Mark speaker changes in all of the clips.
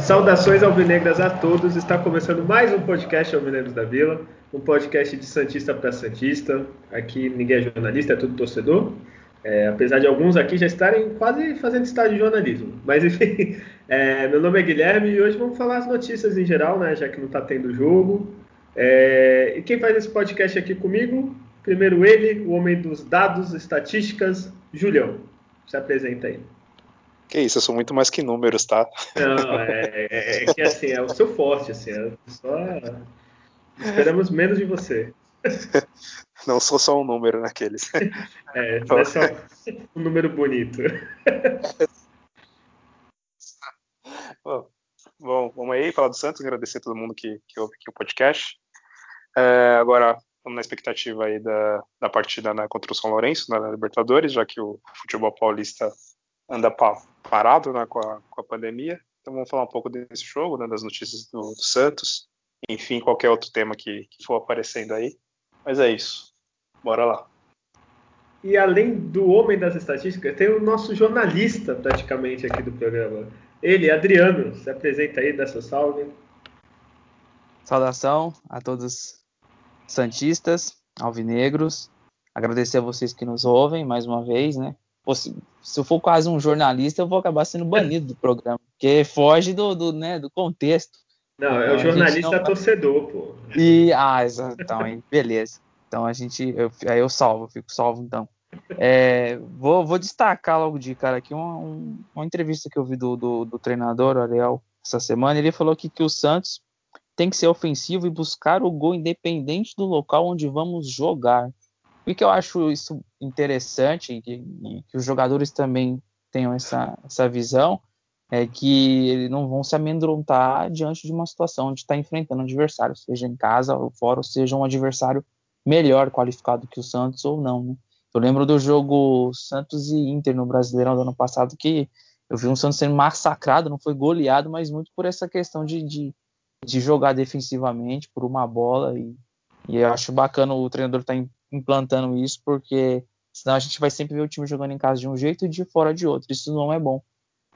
Speaker 1: Saudações alvinegras a todos. Está começando mais um podcast Alvinegros da Vila, um podcast de Santista para Santista. Aqui ninguém é jornalista, é tudo torcedor. É, apesar de alguns aqui já estarem quase fazendo estágio de jornalismo. Mas enfim, é, meu nome é Guilherme e hoje vamos falar as notícias em geral, né? Já que não está tendo jogo. É, e quem faz esse podcast aqui comigo? Primeiro ele, o homem dos dados, estatísticas, Julião. Se apresenta aí.
Speaker 2: Que isso, eu sou muito mais que números, tá?
Speaker 1: Não, é, é, é que assim, é o seu forte, assim, é só... Esperamos menos de você.
Speaker 2: Não sou só um número naqueles.
Speaker 1: É, não é só um número bonito.
Speaker 2: Bom, bom, vamos aí falar do Santos, agradecer a todo mundo que, que ouve aqui o podcast. É, agora, estamos na expectativa aí da, da partida né, contra o São Lourenço, na Libertadores, já que o futebol paulista anda parado né, com, a, com, a, pandemia. Então vamos falar um pouco desse jogo, né, das notícias do, do, Santos, enfim, qualquer outro tema que, que for aparecendo aí. Mas é isso. Bora lá.
Speaker 1: E além do homem das estatísticas, tem o nosso jornalista praticamente aqui do programa. Ele, Adriano, se apresenta aí, dá seu salve.
Speaker 3: Saudação a todos santistas, alvinegros. Agradecer a vocês que nos ouvem mais uma vez, né? se, se eu for quase um jornalista, eu vou acabar sendo banido do programa, porque foge do, do, né, do contexto.
Speaker 1: Não, é o jornalista não... torcedor, pô.
Speaker 3: E, ah, então, beleza. Então a gente, eu, aí eu salvo, fico salvo então. É, vou, vou, destacar logo de cara aqui uma, um, uma entrevista que eu vi do, do, do treinador Ariel essa semana. Ele falou que, que o Santos tem que ser ofensivo e buscar o gol independente do local onde vamos jogar. O que eu acho isso interessante e que, e que os jogadores também tenham essa, essa visão é que eles não vão se amedrontar diante de uma situação onde está enfrentando um adversário, seja em casa ou fora, ou seja um adversário melhor qualificado que o Santos ou não. Né? Eu lembro do jogo Santos e Inter no Brasileirão do ano passado que eu vi um Santos sendo massacrado, não foi goleado, mas muito por essa questão de, de, de jogar defensivamente por uma bola e, e eu acho bacana o treinador estar tá implantando isso, porque senão a gente vai sempre ver o time jogando em casa de um jeito e de fora de outro. Isso não é bom.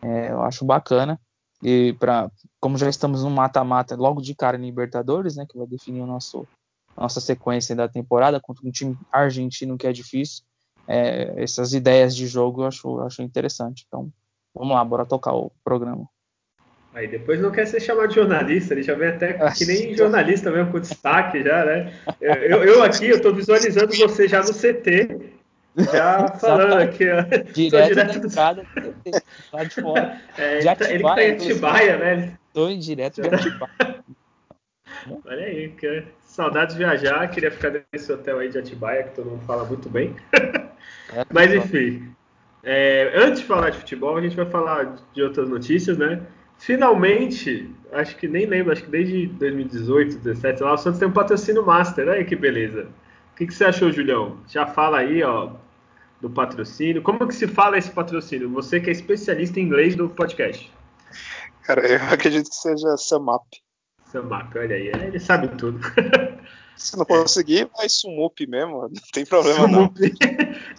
Speaker 3: É, eu acho bacana. E para como já estamos no mata-mata logo de cara em Libertadores, né, que vai definir o nosso nossa sequência da temporada contra um time argentino que é difícil, é, essas ideias de jogo eu acho, acho interessante. Então, vamos lá, bora tocar o programa.
Speaker 1: Aí depois não quer ser chamado de jornalista, ele já vem até que nem jornalista mesmo, com destaque já, né? Eu, eu aqui, eu tô visualizando você já no CT, já falando aqui, ó.
Speaker 3: Direto, direto do... entrada, lá de fora.
Speaker 1: É, de Atibaia, ele que tá em Atibaia, né?
Speaker 3: Tô em direto de Atibaia.
Speaker 1: Olha aí, que saudades de viajar, queria ficar nesse hotel aí de Atibaia, que todo mundo fala muito bem. É, Mas enfim, é, antes de falar de futebol, a gente vai falar de outras notícias, né? Finalmente, acho que nem lembro, acho que desde 2018, 2017, lá o Santos tem um patrocínio master. Aí que beleza. O que, que você achou, Julião? Já fala aí, ó, do patrocínio. Como que se fala esse patrocínio? Você que é especialista em inglês do podcast.
Speaker 2: Cara, eu acredito que seja Samap.
Speaker 1: Samap, olha aí, ele sabe tudo.
Speaker 2: Se não conseguir, vai Sumup mesmo, não tem problema Sumup.
Speaker 1: não.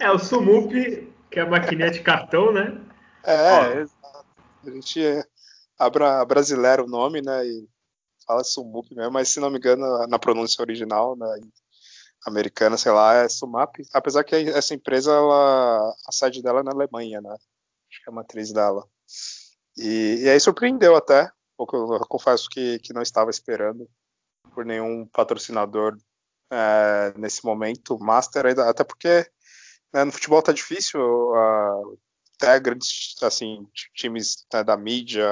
Speaker 1: é, o Sumup, que é a maquininha de cartão, né?
Speaker 2: É, exato. A gente é Abra brasileiro o nome, né? E fala Sumup mesmo, mas se não me engano, na pronúncia original, né, americana, sei lá, é Sumap. Apesar que essa empresa, ela, a sede dela é na Alemanha, né? Acho que é a matriz dela. E, e aí surpreendeu até. Eu, eu confesso que, que não estava esperando por nenhum patrocinador é, nesse momento, Master, ainda, até porque né, no futebol tá difícil, uh, até grandes assim, times né, da mídia,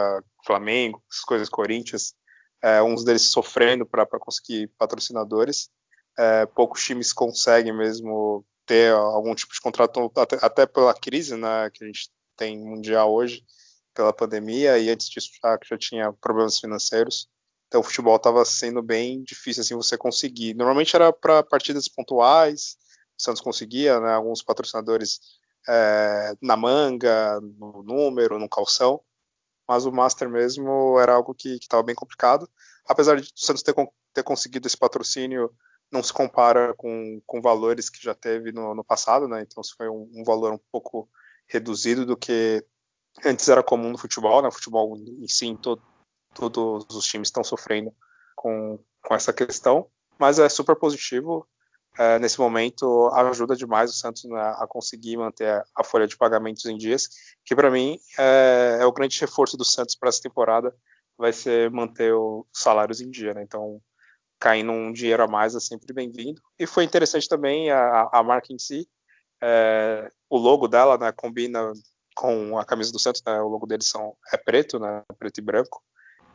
Speaker 2: Flamengo, essas coisas, Corinthians, é, uns deles sofrendo para conseguir patrocinadores. É, poucos times conseguem mesmo ter algum tipo de contrato, até, até, pela crise né, que a gente tem mundial hoje, pela pandemia, e antes disso já, já tinha problemas financeiros. Então o futebol estava sendo bem difícil assim você conseguir. Normalmente era para partidas pontuais, o Santos conseguia, né, alguns patrocinadores é, na manga, no número, no calção, mas o Master mesmo era algo que estava bem complicado. Apesar de o Santos ter, ter conseguido esse patrocínio, não se compara com, com valores que já teve no, no passado, né? Então, foi um, um, valor um pouco reduzido do que antes era comum no futebol, né? O futebol em si, todo, todos os times estão sofrendo com, com essa questão, mas é super positivo é, nesse momento ajuda demais o Santos né, a conseguir manter a folha de pagamentos em dias, que para mim é, é, o grande reforço do Santos para essa temporada, vai ser manter os salários em dia, né? Então, caindo um dinheiro a mais é sempre bem-vindo. E foi interessante também a, a marca em si, é, o logo dela, né, combina com a camisa do Santos, né, o logo deles são, é preto, né, preto e branco,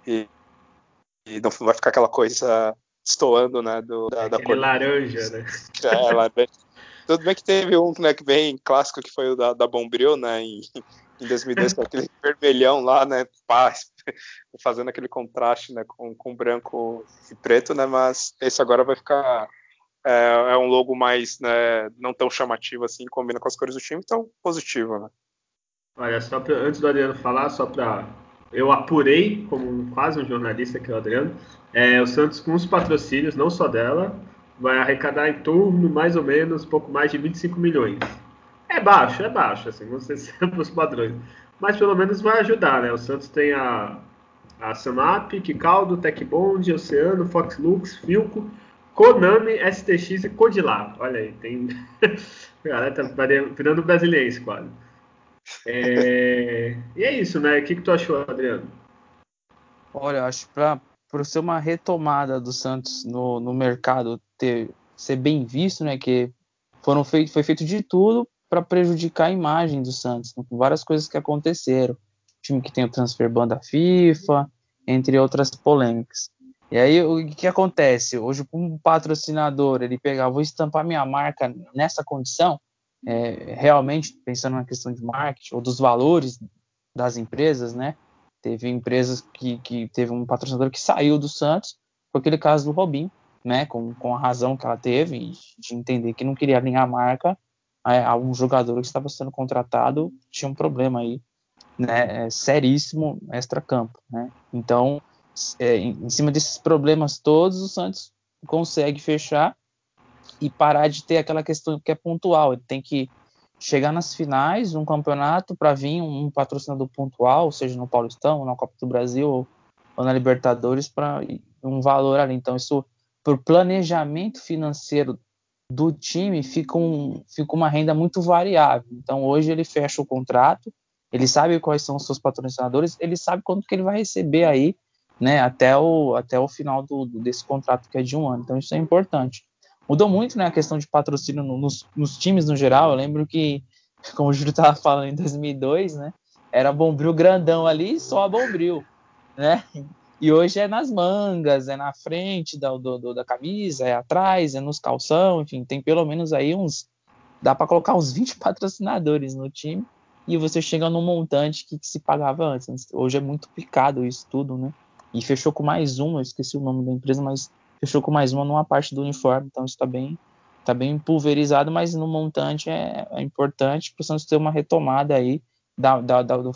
Speaker 2: e, e não vai ficar aquela coisa estoando, né? Do, da, da
Speaker 1: cor laranja, né?
Speaker 2: É, laranja. Tudo bem que teve um né, que bem clássico que foi o da, da Bombril, né? Em, em 2010, com aquele vermelhão lá, né? Paz, fazendo aquele contraste, né? Com, com branco e preto, né? Mas esse agora vai ficar é, é, um logo mais, né? Não tão chamativo assim, combina com as cores do time, então positivo, né?
Speaker 1: Olha, só pra, antes do Adriano falar, só para eu apurei como quase um jornalista que é o Adriano, é, o Santos com os patrocínios, não só dela, vai arrecadar em torno, mais ou menos, pouco mais de 25 milhões. É baixo, é baixo, assim, vamos ser sempre os padrões. Mas pelo menos vai ajudar, né? O Santos tem a, a Samap, Kicaldo, Tecbond, Oceano, Fox Lux, Filco, Konami, STX e Codilar. Olha aí, tem. galera tá virando brasileiro quase. É... E é isso, né? O que, que tu achou, Adriano?
Speaker 3: Olha, acho para ser uma retomada do Santos no, no mercado ter ser bem visto, né? Que foram feito, foi feito de tudo para prejudicar a imagem do Santos, né, com várias coisas que aconteceram. time que tem o transfer ban da FIFA, entre outras polêmicas. E aí o que acontece? Hoje um patrocinador ele pegar, vou estampar minha marca nessa condição, é, realmente pensando na questão de marketing ou dos valores das empresas, né? Teve empresas que, que teve um patrocinador que saiu do Santos, foi aquele caso do Robin, né? Com, com a razão que ela teve de entender que não queria alinhar a marca a, um jogador que estava sendo contratado tinha um problema aí, né? É, seríssimo extra-campo, né? Então, é, em, em cima desses problemas todos, o Santos consegue fechar e parar de ter aquela questão que é pontual. Ele tem que chegar nas finais um campeonato para vir um, patrocinador pontual, seja no Paulistão, na Copa do Brasil ou, na Libertadores, para um valor ali. Então, isso, por planejamento financeiro do time, fica, um, fica uma renda muito variável. Então, hoje ele fecha o contrato, ele sabe quais são os seus patrocinadores, ele sabe quanto que ele vai receber aí, né, até o, até o final do, desse contrato que é de um ano. Então, isso é importante mudou muito né, a questão de patrocínio nos, nos times no geral. Eu lembro que, como o Júlio estava falando em 2002, né, era Bombril grandão ali, só Bombril, né? E hoje é nas mangas, é na frente da, do, da camisa, é atrás, é nos calção, enfim, tem pelo menos aí uns. Dá para colocar uns 20 patrocinadores no time e você chega num montante que, que, se pagava antes. Hoje é muito picado isso tudo, né? E fechou com mais um, eu esqueci o nome da empresa, mas fechou com mais uma numa parte do uniforme, então isso está bem, tá bem pulverizado, mas no montante é, é importante para o Santos ter uma retomada aí da, da, da, do,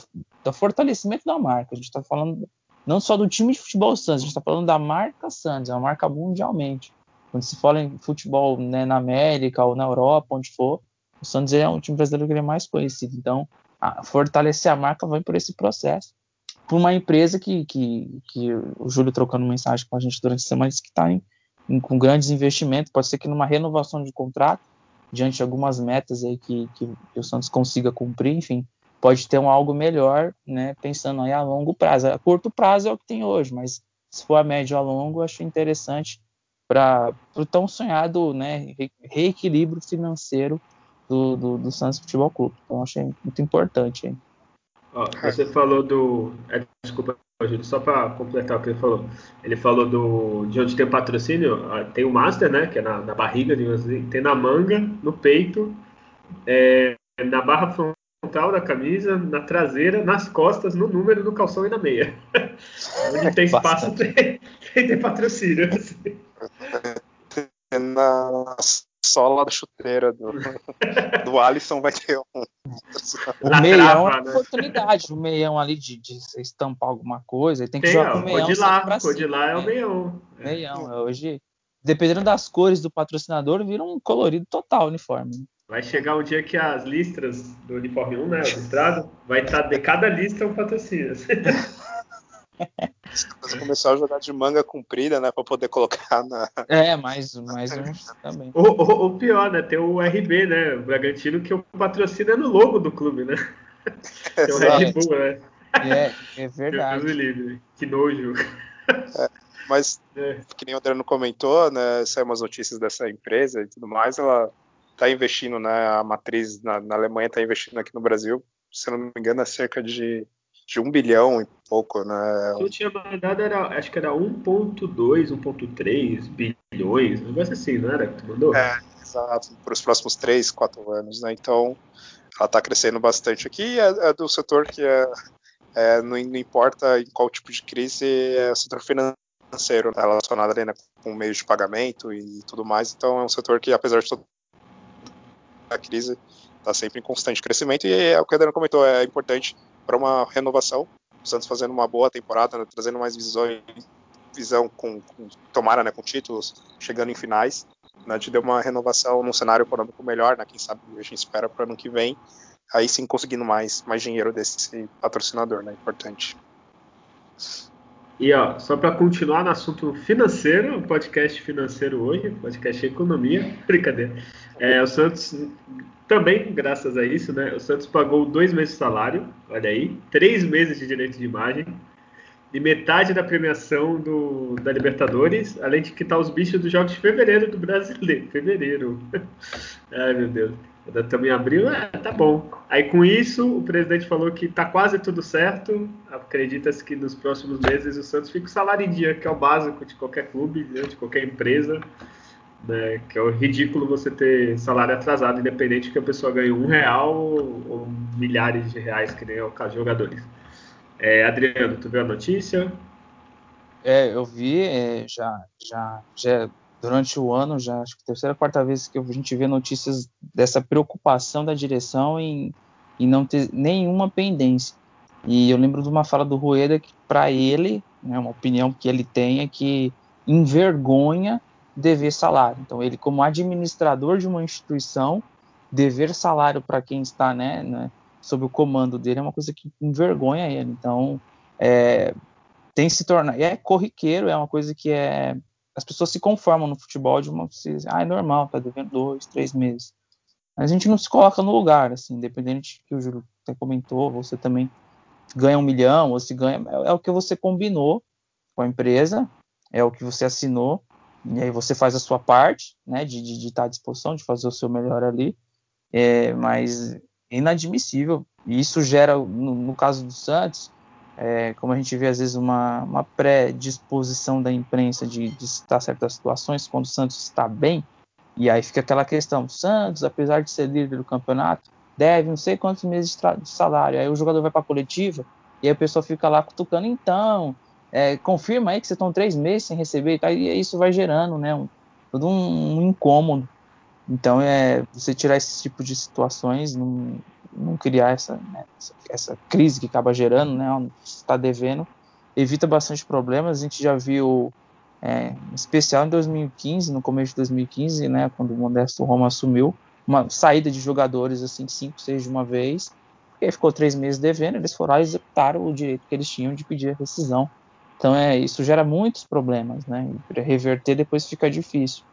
Speaker 3: do, fortalecimento da marca. A gente está falando não só do time de futebol Santos, a gente está falando da marca Santos, é uma marca mundialmente. Quando se fala em futebol né, na América ou na Europa, onde for, o Santos é um time brasileiro que é mais conhecido. Então, a, fortalecer a marca vai por esse processo para uma empresa que, que, que o Júlio trocando mensagem com a gente durante a semana disse que está com grandes investimentos, pode ser que numa renovação de contrato, diante de algumas metas aí que, que, que, o Santos consiga cumprir, enfim, pode ter um algo melhor, né, pensando aí a longo prazo. A curto prazo é o que tem hoje, mas se for a médio a longo, acho interessante para o tão sonhado né, reequilíbrio financeiro do, do, do Santos Futebol Clube. Então, achei muito importante. Hein?
Speaker 1: Ó, você falou do. É, desculpa, Júlio, só para completar o que ele falou. Ele falou do de onde tem o patrocínio. Tem o Master, né? Que é na, na barriga, tem na manga, no peito, é, na barra frontal da camisa, na traseira, nas costas, no número, no calção e na meia. onde tem espaço, tem, tem, tem patrocínio.
Speaker 2: Na sola da chuteira do, do Alisson vai ter um.
Speaker 3: O meião é né? oportunidade, o meião ali de, de estampar alguma coisa, tem que tem, jogar com o meião.
Speaker 1: Pode lá, pode lá é o meião.
Speaker 3: Meião, é. hoje, dependendo das cores do patrocinador, vira um colorido total uniforme. Né?
Speaker 1: Vai chegar um dia que as listras do uniforme 1, né, o listrado, vai estar de cada lista um patrocínio.
Speaker 2: Você começou a jogar de manga comprida, né, para poder colocar na.
Speaker 3: É, mais, mais um também.
Speaker 1: O, o, o, pior, né, tem o RB, né, o Bragantino, que o patrocínio é no logo do clube, né? Tem o Red Bull, né?
Speaker 3: É, é verdade.
Speaker 1: Livre. Que nojo.
Speaker 2: É, mas, é. que nem o Adriano comentou, né, saiu umas notícias dessa empresa e tudo mais, ela está investindo, né, a matriz na, na Alemanha está investindo aqui no Brasil, se não me engano, é cerca de, de um bilhão e pouco, né?
Speaker 1: Eu tinha mandado, era, acho que era 1.2, 1.3 bilhões, um negócio assim, não era que tu mandou?
Speaker 2: É, exato, para os próximos 3, 4 anos, né? Então, ela está crescendo bastante aqui, é, é, do setor que é, é não, não, importa em qual tipo de crise, é o setor financeiro, né? relacionado ali, né, com meios de pagamento e tudo mais, então é um setor que, apesar de toda a crise está sempre em constante crescimento e é o que o Adriano comentou, é importante para uma renovação. O Santos fazendo uma boa temporada, né, trazendo mais visões, visão com, com tomara, né, com títulos, chegando em finais, né, te deu uma renovação num cenário econômico melhor, né, quem sabe a gente espera para ano que vem, aí sim conseguindo mais, mais dinheiro desse patrocinador, né, importante.
Speaker 1: E ó, só para continuar no assunto financeiro, podcast financeiro hoje, podcast economia, brincadeira. É, o Santos também, graças a isso, né? O Santos pagou dois meses de salário, olha aí, três meses de direito de imagem e metade da premiação do, da Libertadores, além de quitar os bichos dos jogos de fevereiro do Brasileiro. Fevereiro. Ai, meu Deus. Também abril, é, tá bom. Aí com isso, o presidente falou que tá quase tudo certo. Acredita-se que nos próximos meses o Santos fica o salário em dia, que é o básico de qualquer clube, né, de qualquer empresa. Né, que é o ridículo você ter salário atrasado, independente que a pessoa ganhe um real ou, ou milhares de reais, que nem é o caso de jogadores. É, Adriano, tu viu a notícia?
Speaker 3: É, eu vi, é, já, já, já durante o ano, já acho que terceira, quarta vez que a gente vê notícias dessa preocupação da direção em, em não ter nenhuma pendência. E eu lembro de uma fala do Rueda que, para ele, né, uma opinião que ele tem é que envergonha dever salário. Então, ele, como administrador de uma instituição, dever salário para quem está né, né, sob o comando dele é uma coisa que envergonha ele. Então, é, tem se tornado. É corriqueiro, é uma coisa que é as pessoas se conformam no futebol de uma ah, é normal, tá devendo dois, três meses. Mas a gente não se coloca no lugar, assim, independente que o Júlio até comentou, você também ganha um milhão, ou se ganha, é, é o que você combinou com a empresa, é o que você assinou, e aí você faz a sua parte, né, de, de, de estar à disposição, de fazer o seu melhor ali, é, mas é inadmissível, e isso gera, no, no caso do Santos, é, como a gente vê às vezes uma, uma predisposição da imprensa de, citar certas situações quando o Santos está bem, e aí fica aquela questão, Santos, apesar de ser líder do campeonato, deve não sei quantos meses de, salário, aí o jogador vai para a coletiva, e aí o pessoal fica lá cutucando, então, é, confirma aí que vocês estão três meses sem receber e e isso vai gerando, né, um, todo um, um incômodo, então, é, você tirar esse tipo de situações não, não criar essa, né, essa, crise que acaba gerando, né, está devendo, evita bastante problemas. A gente já viu, é, em especial em 2015, no começo de 2015, né, quando o Modesto Roma assumiu, uma saída de jogadores, assim, cinco, seis de uma vez, e aí ficou três meses devendo, eles foram lá e executaram o direito que eles tinham de pedir a rescisão. Então, é, isso gera muitos problemas, né, para reverter depois fica difícil.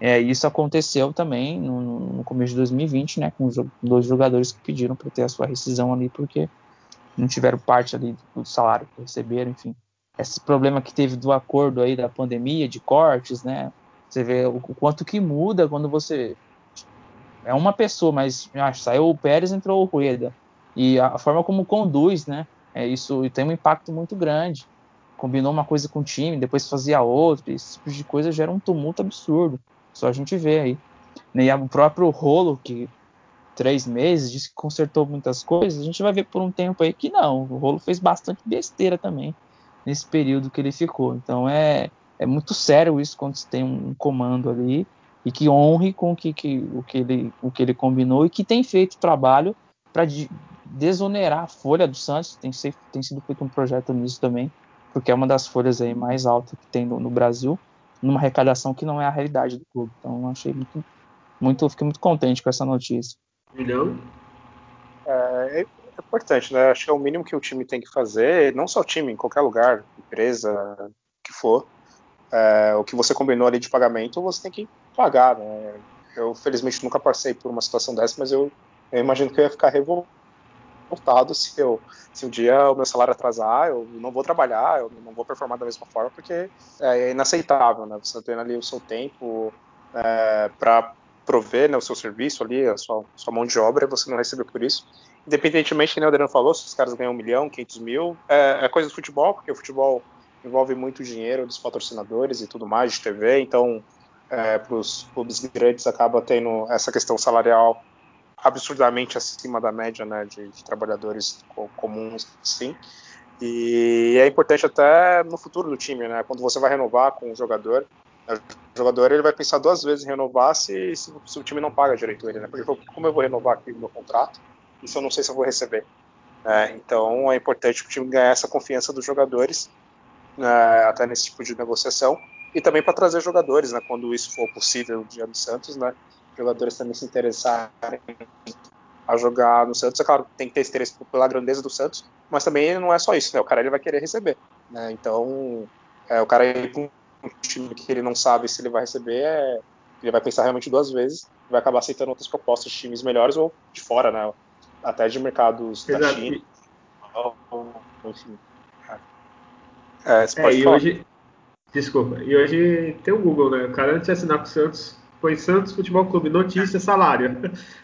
Speaker 3: É, isso aconteceu também no, no, começo de 2020, né, com dois jogadores que pediram para ter a sua rescisão ali, porque não tiveram parte ali do salário que receberam, enfim. Esse problema que teve do acordo aí da pandemia, de cortes, né, você vê o, o quanto que muda quando você é uma pessoa, mas ah, saiu o Pérez, entrou o Rueda, e a, a forma como conduz, né, é, isso tem um impacto muito grande. Combinou uma coisa com o time, depois fazia outra, esse tipo de coisa gera um tumulto absurdo. Só a gente vê aí. E o próprio rolo, que três meses, disse que consertou muitas coisas, a gente vai ver por um tempo aí que não. O rolo fez bastante besteira também nesse período que ele ficou. Então é, é muito sério isso quando você tem um comando ali. e que honre com que, que, o, que ele, o que ele combinou e que tem feito trabalho para de, desonerar a folha do Santos. Tem, ser, tem, sido feito um projeto nisso também, porque é uma das folhas aí mais altas que tem no, no Brasil, numa arrecadação que não é a realidade do clube. Então, achei muito, muito, fiquei muito contente com essa notícia.
Speaker 1: Milhão?
Speaker 2: É, é importante, né? Acho que é o mínimo que o time tem que fazer, não só o time, em qualquer lugar, empresa, que for. É, o que você combinou ali de pagamento, você tem que pagar, né? Eu, felizmente, nunca passei por uma situação dessa, mas eu, eu imagino que eu ia ficar revoltado se, eu, se um dia o meu salário atrasar, eu não vou trabalhar, eu não vou performar da mesma forma, porque é inaceitável, né? Você tem ali o seu tempo é, para prover né, o seu serviço ali, a sua, sua mão de obra, e você não recebe por isso. Independentemente, que o Adriano falou, se os caras ganham um milhão, 500 mil, é, é coisa do futebol, porque o futebol envolve muito dinheiro dos patrocinadores e tudo mais, de TV, então é, para os clubes grandes acaba tendo essa questão salarial absurdamente acima da média né, de, de trabalhadores comuns, sim. E é importante até no futuro do time, né? Quando você vai renovar com o jogador, o jogador ele vai pensar duas vezes em renovar se, se, se o time não paga direito ele, né? Porque como eu vou renovar aqui o meu contrato, isso eu não sei se eu vou receber. É, então é importante o time ganhar essa confiança dos jogadores né, até nesse tipo de negociação, e também para trazer jogadores, né, quando isso for possível no dia do Santos, né, jogadores também se interessarem a jogar no Santos, é claro, tem que ter interesse pela grandeza do Santos, mas também não é só isso, né, o cara ele vai querer receber, né, então é, o cara ir para um time que ele não sabe se ele vai receber, é, ele vai pensar realmente duas vezes, vai acabar aceitando outras propostas de times melhores ou de fora, né, até de mercados Exato. da China, enfim.
Speaker 1: É, é, e falar. hoje. Desculpa, e hoje tem o Google, né? O cara antes de assinar com o Santos, põe Santos Futebol Clube, notícia, salário.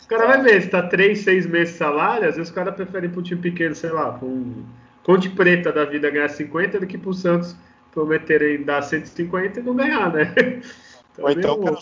Speaker 1: O cara vai ver, se tá 3, 6 meses de salário, às vezes o cara prefere ir para um time pequeno, sei lá, para um Conte Preta da vida ganhar 50 do que para o Santos prometerem dar 150 e não ganhar, né?
Speaker 2: Então, Ou então,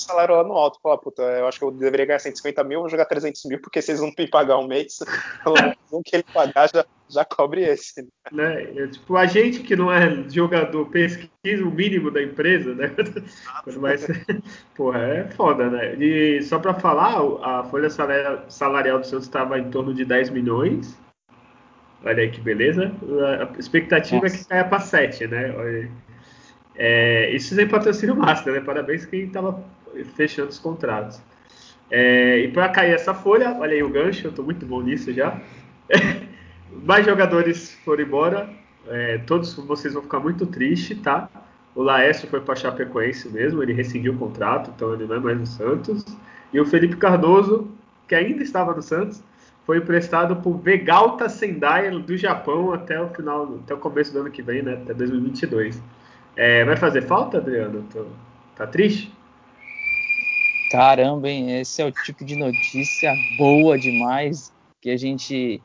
Speaker 2: salário lá no alto. Falar, puta, eu acho que eu deveria ganhar 150 mil, vou jogar 300 mil, porque vocês não que pagar um mês, o que ele pagar já, já cobre esse.
Speaker 1: Né? É, tipo, a gente que não é jogador pesquisa o mínimo da empresa, né? Quando vai ser... Porra, é foda, né? E só para falar, a folha salarial do Santos estava em torno de 10 milhões. Olha aí que beleza. A expectativa Nossa. é que caia para 7, né? Olha é, isso sem patrocínio master, né? Parabéns quem estava fechando os contratos. É, e para cair essa folha, olha aí o gancho, eu estou muito bom nisso já. Mais jogadores foram embora, é, todos vocês vão ficar muito tristes, tá? O Laércio foi para Chapecoense mesmo, ele rescindiu o contrato, então ele não é mais no Santos. E o Felipe Cardoso, que ainda estava no Santos, foi emprestado por Vegalta Sendai do Japão até o final, até o começo do ano que vem, né? Até 2022. É, vai fazer falta, Adriano? Tá triste?
Speaker 3: Caramba, hein? Esse é o tipo de notícia boa demais que a gente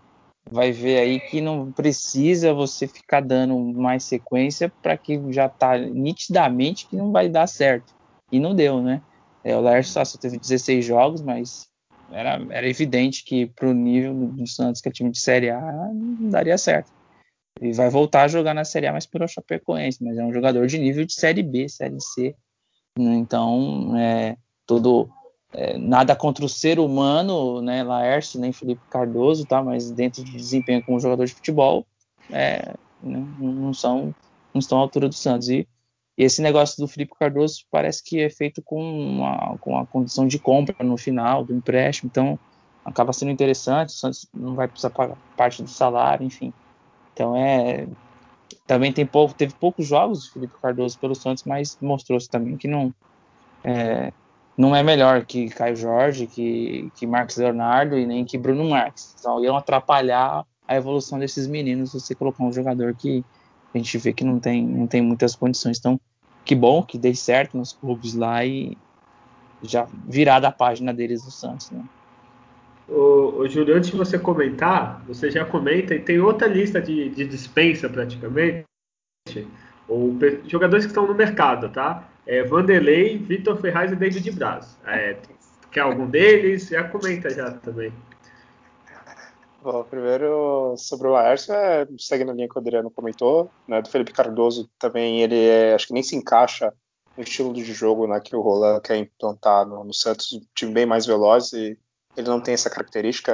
Speaker 3: vai ver aí que não precisa você ficar dando mais sequência para que já tá nitidamente que não vai dar certo. E não deu, né? É, o Lércio só teve 16 jogos, mas era, era evidente que para o nível do Santos, que é time de Série A, não daria certo. Ele vai voltar a jogar na Série A, mas pelo Chapecoense, mas é um jogador de nível de Série B, Série C. Né? Então, é, tudo é, nada contra o ser humano, né, Laércio, nem Felipe Cardoso, tá? Mas dentro de desempenho como jogador de futebol, é, não, não, são não estão à altura do Santos. E, e, esse negócio do Felipe Cardoso parece que é feito com uma, com a condição de compra no final do empréstimo, então acaba sendo interessante. O Santos não vai precisar pagar parte do salário, enfim. Então é também tem pouco, teve poucos jogos Felipe Cardoso pelo Santos, mas mostrou-se também que não é, não é melhor que Caio Jorge, que, que Marcos Leonardo e nem que Bruno Marques. Então iam atrapalhar a evolução desses meninos você colocar um jogador que a gente vê que não tem, não tem muitas condições. Então, que bom que dê certo nos clubes lá e já virar da página deles do Santos, né?
Speaker 1: O, o Júlio, antes de você comentar, você já comenta e tem outra lista de, de dispensa praticamente, ou jogadores que estão no mercado, tá? É Vanderlei, Vitor Ferraz e David Braz. É, quer algum deles? Já comenta já também.
Speaker 2: Bom, primeiro sobre o Laércio, é, segue na linha que o Adriano comentou, né, do Felipe Cardoso também, ele é, acho que nem se encaixa um estilo de jogo né, que o Roland quer implantar no, no Santos, um time bem mais veloz e ele não tem essa característica,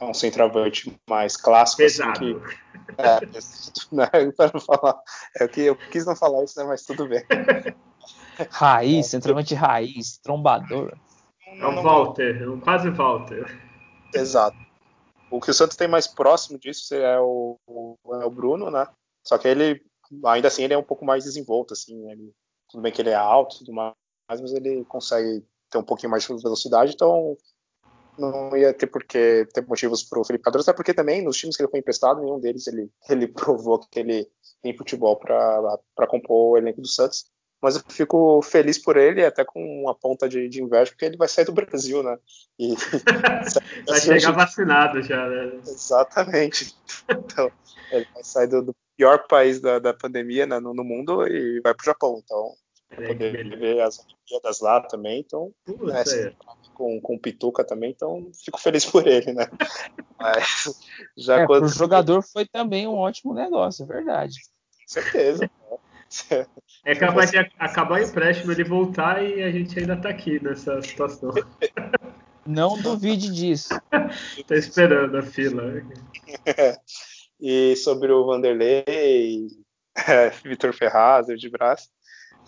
Speaker 2: um centroavante mais clássico.
Speaker 1: Pesado. Assim, que,
Speaker 2: é, né, para não falar, é que eu quis não falar isso, né, mas tudo bem.
Speaker 3: Raiz, é, centroavante raiz, trombador.
Speaker 1: É o Walter, é um quase Walter.
Speaker 2: Exato. O que o Santos tem mais próximo disso é o, é o Bruno, né? Só que ele, ainda assim, ele é um pouco mais desenvolto, assim. Ele, tudo bem que ele é alto tudo mais, mas ele consegue ter um pouquinho mais de velocidade, então não ia ter por que ter motivos para o Felipe Cardoso, até porque também nos times que ele foi emprestado, nenhum deles ele, ele provou que ele tem futebol para compor o elenco do Santos. Mas eu fico feliz por ele, até com uma ponta de, de inveja, porque ele vai sair do Brasil, né?
Speaker 1: E, vai chegar vacinado já, né?
Speaker 2: Exatamente. Então, ele vai sair do, do pior país da, da pandemia né, no, no, mundo e vai para o Japão. Então, é, poder ver as Olimpíadas lá também. Então, né, é. Com, com Pituca também. Então, fico feliz por ele, né?
Speaker 3: Mas, já é, quando... o jogador foi também um ótimo negócio, é verdade.
Speaker 2: Com certeza.
Speaker 1: É capaz de acabar o empréstimo, ele voltar e a gente ainda tá aqui nessa situação.
Speaker 3: Não duvide disso.
Speaker 1: tá esperando a fila.
Speaker 2: E sobre o Vanderlei, é, Vitor Ferraz, de Brás,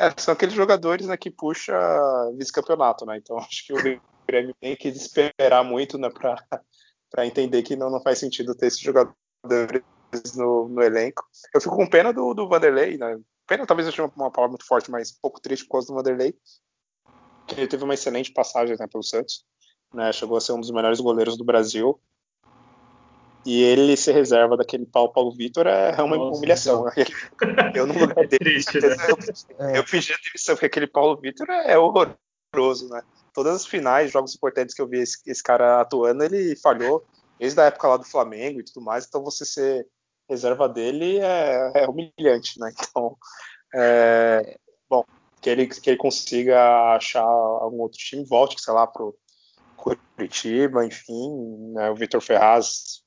Speaker 2: é, são aqueles jogadores né, que puxa vice-campeonato, né? Então acho que o Grêmio tem que esperar muito né, para entender que não, não faz sentido ter esses jogadores no, no elenco. Eu fico com pena do, do Vanderlei, né? Pena talvez eu uma, uma palavra muito forte, mas um pouco triste por causa do Vanderlei. Que ele teve uma excelente passagem né, pelo Santos. Né, chegou a ser um dos melhores goleiros do Brasil. E ele se reserva daquele Paulo Paulo Vitor é uma Nossa, humilhação. Então. Eu no lugar dele. Triste, né? eu, eu pedi a demissão, porque aquele Paulo Vitor é horroroso, né? Todas as finais, jogos importantes que eu vi esse, esse cara atuando, ele falhou desde a época lá do Flamengo e tudo mais. Então você ser reserva dele é, é humilhante, né? Então, é, bom, que ele, que ele consiga achar algum outro time, volte, sei lá, pro Curitiba, enfim, né? o Vitor Ferraz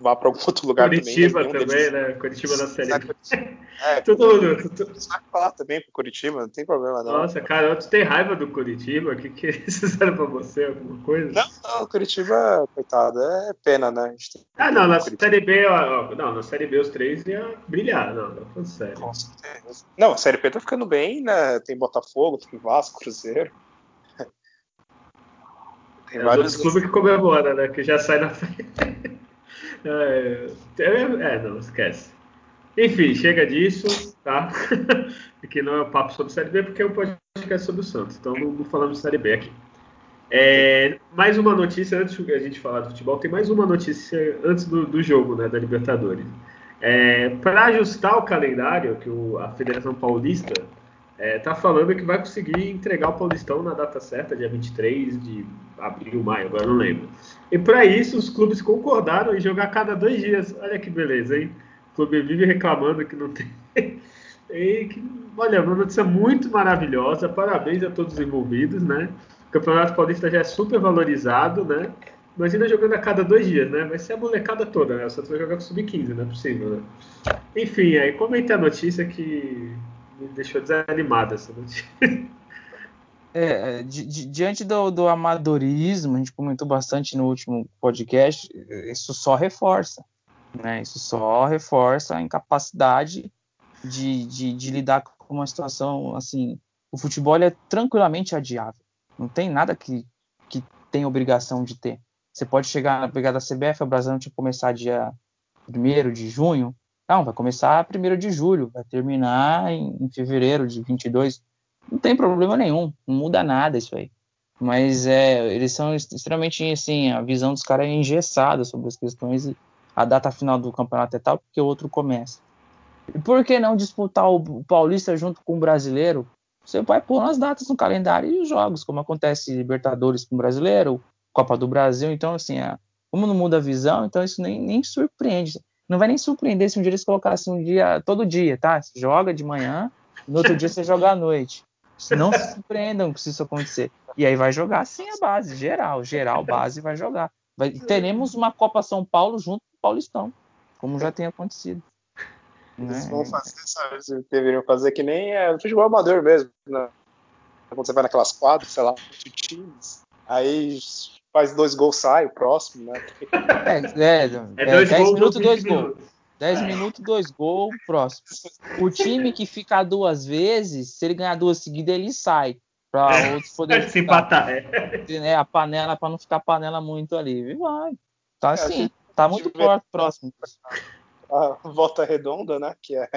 Speaker 2: vá para algum outro lugar
Speaker 1: Curitiba
Speaker 2: também.
Speaker 1: Curitiba também, né? Curitiba na série. É, Tudo mundo.
Speaker 2: Você vai falar também pro Curitiba, não tem problema não.
Speaker 1: Nossa, cara, tu tem raiva do Curitiba? O que, que eles fizeram pra você? Alguma coisa?
Speaker 2: Não, não, Curitiba, coitado, é pena, né?
Speaker 1: ah, não, na Curitiba. Série B, ó, não, na Série B os três iam brilhar, não, não falando sério. Com certeza.
Speaker 2: Não, a Série B tá ficando bem, né? Tem Botafogo, tem Vasco, Cruzeiro.
Speaker 1: Tem é, vários clubes que comemoram, né? Que já sai na frente. É, é, é, não, esquece. Enfim, chega disso, tá? Aqui não é um papo sobre Série B, porque é um podcast sobre o Santos. Então não, não falamos de Série B aqui. É, mais uma notícia, antes de a gente falar do futebol, tem mais uma notícia antes do, do jogo, né, da Libertadores. É, Para ajustar o calendário, que o, a Federação Paulista é, tá falando que vai conseguir entregar o Paulistão na data certa, dia 23 de abril, maio, agora não lembro. E para isso, os clubes concordaram em jogar cada dois dias. Olha que beleza, hein? O clube vive reclamando que não tem. e que, olha, uma notícia muito maravilhosa. Parabéns a todos os envolvidos, né? O Campeonato Paulista já é super valorizado, né? Imagina jogando a cada dois dias, né? Vai ser a molecada toda, né? Santos vai jogar com sub-15, não é possível, né? Enfim, aí comenta a notícia que me deixou desanimado essa notícia.
Speaker 3: É, di, di, diante do, do, amadorismo, a gente comentou bastante no último podcast, isso só reforça, né? Isso só reforça a incapacidade de, de, de lidar com uma situação assim. O futebol é tranquilamente adiável. Não tem nada que, que tem obrigação de ter. Você pode chegar na pegada da CBF, o Brasil tinha começar dia 1 de junho. Não, vai começar 1 de julho, vai terminar em, em fevereiro de 22 não tem problema nenhum, não muda nada isso aí. Mas é, eles são extremamente assim, a visão dos caras é engessada sobre as questões e a data final do campeonato é tal porque o outro começa. E por que não disputar o Paulista junto com o brasileiro? Você vai pôr as datas no calendário e os jogos, como acontece Libertadores com o brasileiro, Copa do Brasil. Então, assim, é, como não muda a visão, então isso nem, nem surpreende. Não vai nem surpreender se um dia eles colocassem um dia, todo dia, tá? Você joga de manhã, no outro dia você joga à noite. Não se surpreendam se isso acontecer. E aí vai jogar sem a base, geral. Geral, base vai jogar. Vai, teremos uma Copa São Paulo junto com o Paulistão, como já tem acontecido.
Speaker 2: Eles vão fazer, sabe? Deveriam fazer que nem é, futebol amador mesmo. Né? Quando você vai naquelas quadras, sei lá, times, aí faz dois gols, sai o próximo, né?
Speaker 3: É, é, é, é 10 minutos, dois gols. 10 é. minutos, dois gols, próximo. O time que fica duas vezes, se ele ganhar duas seguidas, ele sai. Pra é, outros poderem
Speaker 1: se empatar. É.
Speaker 3: Né, a panela, para não ficar panela muito ali. Vai. Tá é, assim, tá muito próximo.
Speaker 2: A volta redonda, né? Que é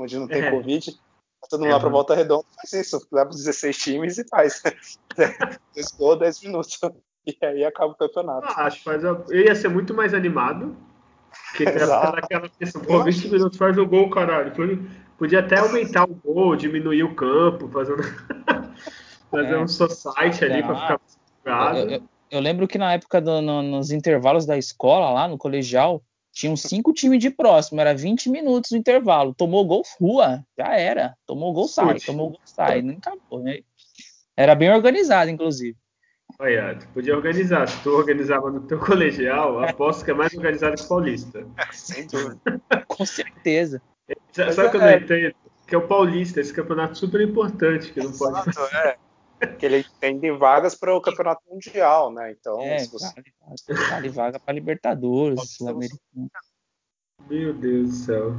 Speaker 2: onde não tem é. Covid. Tá todo mundo lá pra volta redonda, faz isso. Leva os 16 times e faz. Dois gols, 10 minutos. E aí acaba o campeonato.
Speaker 1: Ah, acho que faz. Eu ia ser muito mais animado porque naquela questão, pô, 20 minutos faz o gol, caralho. Podia até aumentar o gol, diminuir o campo, fazendo fazer é. um society ali para ficar
Speaker 3: jogado. Eu, eu, eu, lembro que na época do, no, nos intervalos da escola, lá no colegial, tinham cinco times de próximo, era 20 minutos no intervalo. Tomou gol, rua, já era. Tomou gol, sai, tomou gol, sai. Não acabou, né? Era bem organizado, inclusive.
Speaker 1: Olha, tu podia organizar. Se tu organizava no teu colegial, aposto que é mais organizado que o Paulista.
Speaker 2: Sem dúvida.
Speaker 3: Com certeza.
Speaker 1: Sabe o que eu não entendo? Que é o Paulista, esse campeonato super importante, que não pode.
Speaker 2: Exato, é. Que ele tem vagas para o campeonato mundial, né? Então,
Speaker 3: é, você... vale, vale vaga para Libertadores, Sul-Americano.
Speaker 1: Meu Deus do céu.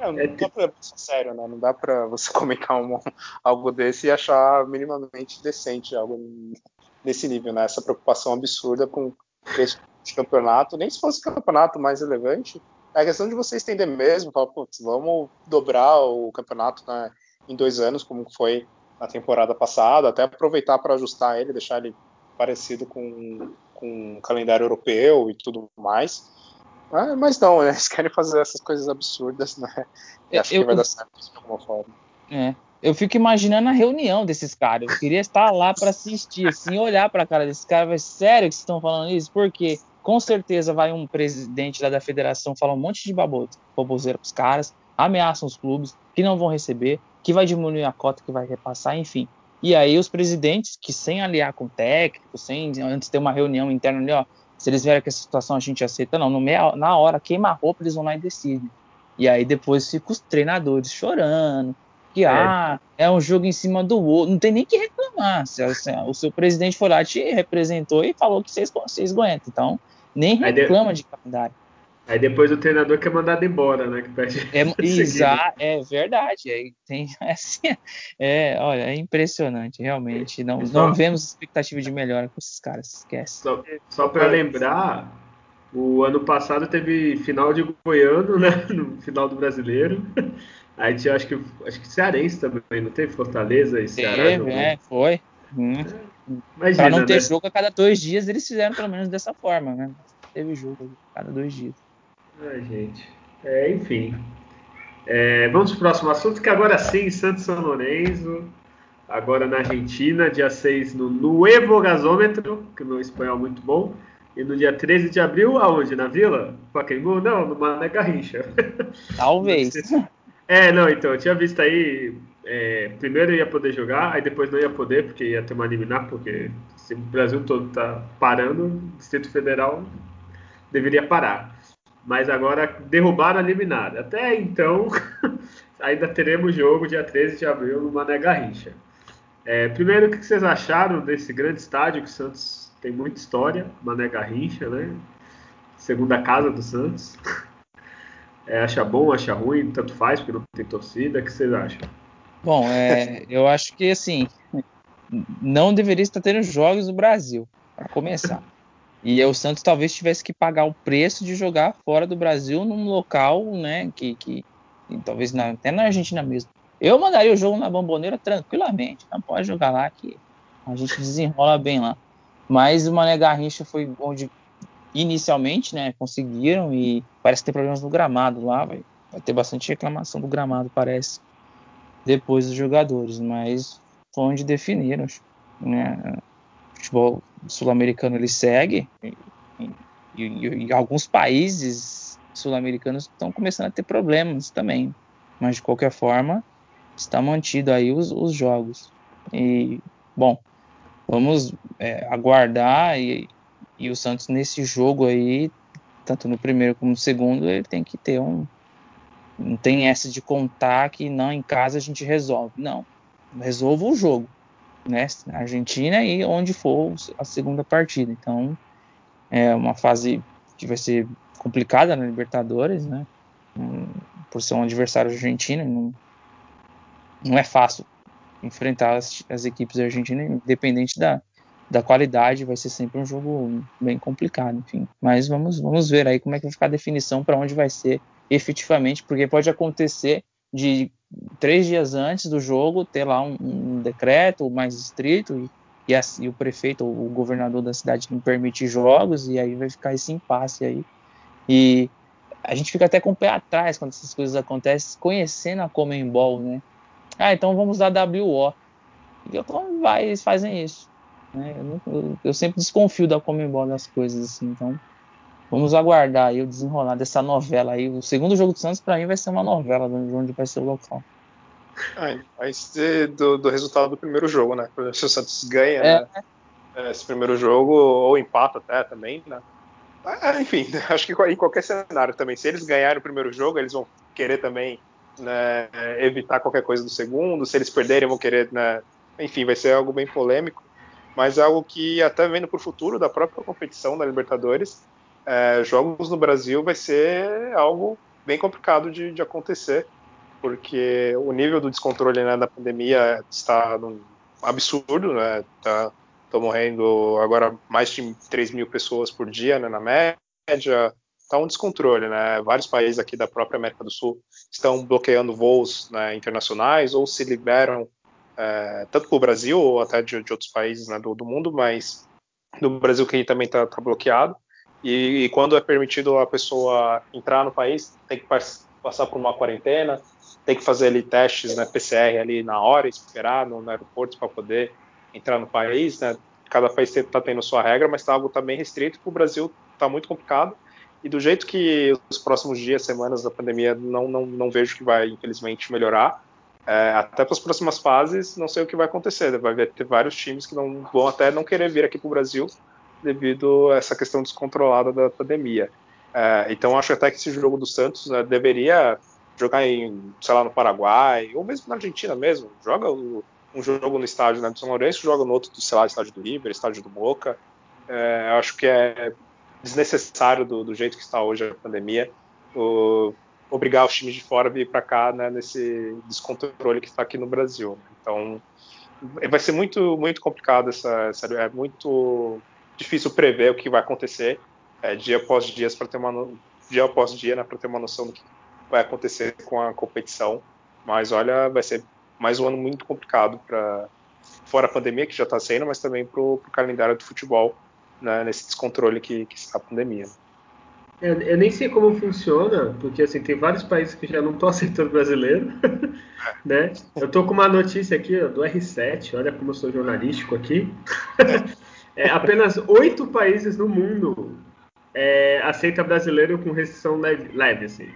Speaker 2: É, não é dá pra ser sério, né? Não dá pra você comentar um, algo desse e achar minimamente decente algo nesse nível, né? Essa preocupação absurda com esse campeonato, nem se fosse o campeonato mais relevante, é a questão de você estender mesmo, falar, putz, vamos dobrar o campeonato né, em dois anos, como foi na temporada passada, até aproveitar para ajustar ele, deixar ele parecido com, com o calendário europeu e tudo mais. Ah, mas não, né? eles querem fazer essas coisas absurdas, né? E acho eu, que vai dar certo de alguma forma.
Speaker 3: É. Eu fico imaginando a reunião desses caras. Eu queria estar lá para assistir, assim, olhar para a cara desses caras. Mas sério que vocês estão falando isso? Porque com certeza vai um presidente lá da federação falar um monte de baboseira para os caras, ameaçam os clubes que não vão receber, que vai diminuir a cota que vai repassar, enfim. E aí os presidentes que sem aliar com o técnico, sem antes ter uma reunião interna ali, ó, se eles verem que essa situação a gente aceita, não. Meia, na hora, queima a roupa, eles vão lá e decidem. E aí depois ficam os treinadores chorando. Que, é. ah, é um jogo em cima do outro. Não tem nem que reclamar. Se, se, o seu presidente foi lá, te representou e falou que vocês, vocês aguentam. Então, nem reclama de, de calendário.
Speaker 1: Aí depois o treinador quer mandar embora, né? Que pede
Speaker 3: é, exa é verdade. Aí tem assim, é, olha, é impressionante, realmente. Não, só, não vemos expectativa de melhora com esses caras, esquece.
Speaker 1: Só, só para lembrar, o ano passado teve final de Goiano, né? No final do brasileiro. Aí tinha, acho que, acho que Cearense também, não teve Fortaleza e Ceará?
Speaker 3: Teve, é, foi. Hum. Para não ter né? jogo a cada dois dias, eles fizeram pelo menos dessa forma, né? Teve jogo a cada dois dias.
Speaker 1: Ai, gente. É, enfim. É, vamos para o próximo assunto, que agora sim, Santos São Lourenço, agora na Argentina, dia 6 no Nuevo Gasômetro, que meu espanhol é muito bom, e no dia 13 de abril, aonde? Na Vila? Pacaembu? Não, no Mané Garrincha.
Speaker 3: Talvez.
Speaker 1: é, não, então, eu tinha visto aí, é, primeiro ia poder jogar, aí depois não ia poder, porque ia ter uma liminar, porque se o Brasil todo está parando, o Distrito Federal deveria parar mas agora derrubaram a eliminada. Até então, ainda teremos jogo dia 13 de abril no Mané Garrincha. É, primeiro, o que vocês acharam desse grande estádio que o Santos tem muita história, Mané Garrincha, né? Segunda casa do Santos. É, acha bom, acha ruim, tanto faz, porque não tem torcida. O que vocês acham?
Speaker 3: Bom, é, eu acho que assim, não deveria estar tendo jogos no Brasil, para começar. E o Santos talvez tivesse que pagar o preço de jogar fora do Brasil num local, né, que, que talvez na, até na Argentina mesmo. Eu mandaria o jogo na Bomboneira tranquilamente. Não pode jogar lá que a gente desenrola bem lá. Mas o Mané Garrincha foi onde inicialmente, né, conseguiram e parece ter problemas no gramado lá, vai, vai ter bastante reclamação do gramado, parece, depois dos jogadores, mas foi onde definiram, né, futebol sul-americano ele segue e, e, e alguns países sul-americanos estão começando a ter problemas também, mas de qualquer forma está mantido aí os, os jogos e bom vamos é, aguardar e, e o Santos nesse jogo aí tanto no primeiro como no segundo ele tem que ter um Não tem essa de contar que não em casa a gente resolve. Não. Resolva o jogo, né? Na Argentina e onde for a segunda partida. Então, é uma fase que vai ser complicada na Libertadores, né? Por ser um adversário argentino, não, não é fácil enfrentar as, as equipes argentinas, independente da, da qualidade, vai ser sempre um jogo bem complicado, enfim. Mas vamos, vamos ver aí como é que vai ficar a definição para onde vai ser efetivamente, porque pode acontecer de três dias antes do jogo ter lá um, um decreto mais estrito e, e, a, e, o prefeito, o governador da cidade não permite jogos e aí vai ficar esse impasse aí. E a gente fica até com o pé atrás quando essas coisas acontecem, conhecendo a Comembol, né? Ah, então vamos dar WO. E como vai, eles fazem isso? Né? Eu, eu, eu, sempre desconfio da Comembol das coisas, assim, então vamos aguardar aí o desenrolar dessa novela aí. O segundo jogo do Santos, para mim, vai ser uma novela de onde vai ser o local.
Speaker 2: Vai ser do, do, resultado do primeiro jogo, né? Se o Santos ganha é. né? esse primeiro jogo, ou empata até também, né? Ah, enfim, acho que em qualquer cenário também, se eles ganharem o primeiro jogo, eles vão querer também né, evitar qualquer coisa do segundo. Se eles perderem, vão querer, né, enfim, vai ser algo bem polêmico mas é algo que até vendo para o futuro da própria competição da Libertadores, é, jogos no Brasil vai ser algo bem complicado de, de acontecer, porque o nível do descontrole né, da pandemia está num absurdo, né? Tá, tô morrendo agora mais de 3 mil pessoas por dia né, na média, está um descontrole, né? Vários países aqui da própria América do Sul estão bloqueando voos né, internacionais ou se liberam é, tanto para o Brasil ou até de, de outros países né, do, do, mundo, mas no Brasil que também está tá bloqueado. E, e, quando é permitido a pessoa entrar no país, tem que passar por uma quarentena, tem que fazer ali testes, né, PCR ali na hora, esperar no, no aeroporto para poder entrar no país, né? Cada país está tendo sua regra, mas tá algo tá bem restrito. O Brasil está muito complicado. E do jeito que os próximos dias, semanas da pandemia, não, não, não vejo que vai, infelizmente, melhorar. É, até para as próximas fases, não sei o que vai acontecer. Vai ter vários times que não vão até não querer vir aqui para o Brasil devido a essa questão descontrolada da pandemia. É, então, acho até que esse jogo do Santos né, deveria jogar em, sei lá, no Paraguai, ou mesmo na Argentina mesmo. Joga um jogo no estádio né, do São Lourenço, joga no outro, sei lá, estádio do River, estádio do Boca. É, acho que é desnecessário do, do, jeito que está hoje a pandemia. O, obrigar os times de fora a vir para cá né, nesse descontrole que está aqui no Brasil. Então vai ser muito muito complicado essa, essa é muito difícil prever o que vai acontecer é, dia após dia para ter uma dia após dia né, para ter uma noção do que vai acontecer com a competição. Mas olha, vai ser mais um ano muito complicado para fora a pandemia que já está sendo, mas também para o calendário do futebol né, nesse descontrole que, que está a pandemia.
Speaker 1: Eu, eu, nem sei como funciona, porque assim, tem vários países que já não estão aceitando brasileiro, né? Eu tô com uma notícia aqui ó, do R7, olha como eu sou jornalístico aqui. É, apenas oito países no mundo é, aceita brasileiro com restrição leve, leve assim,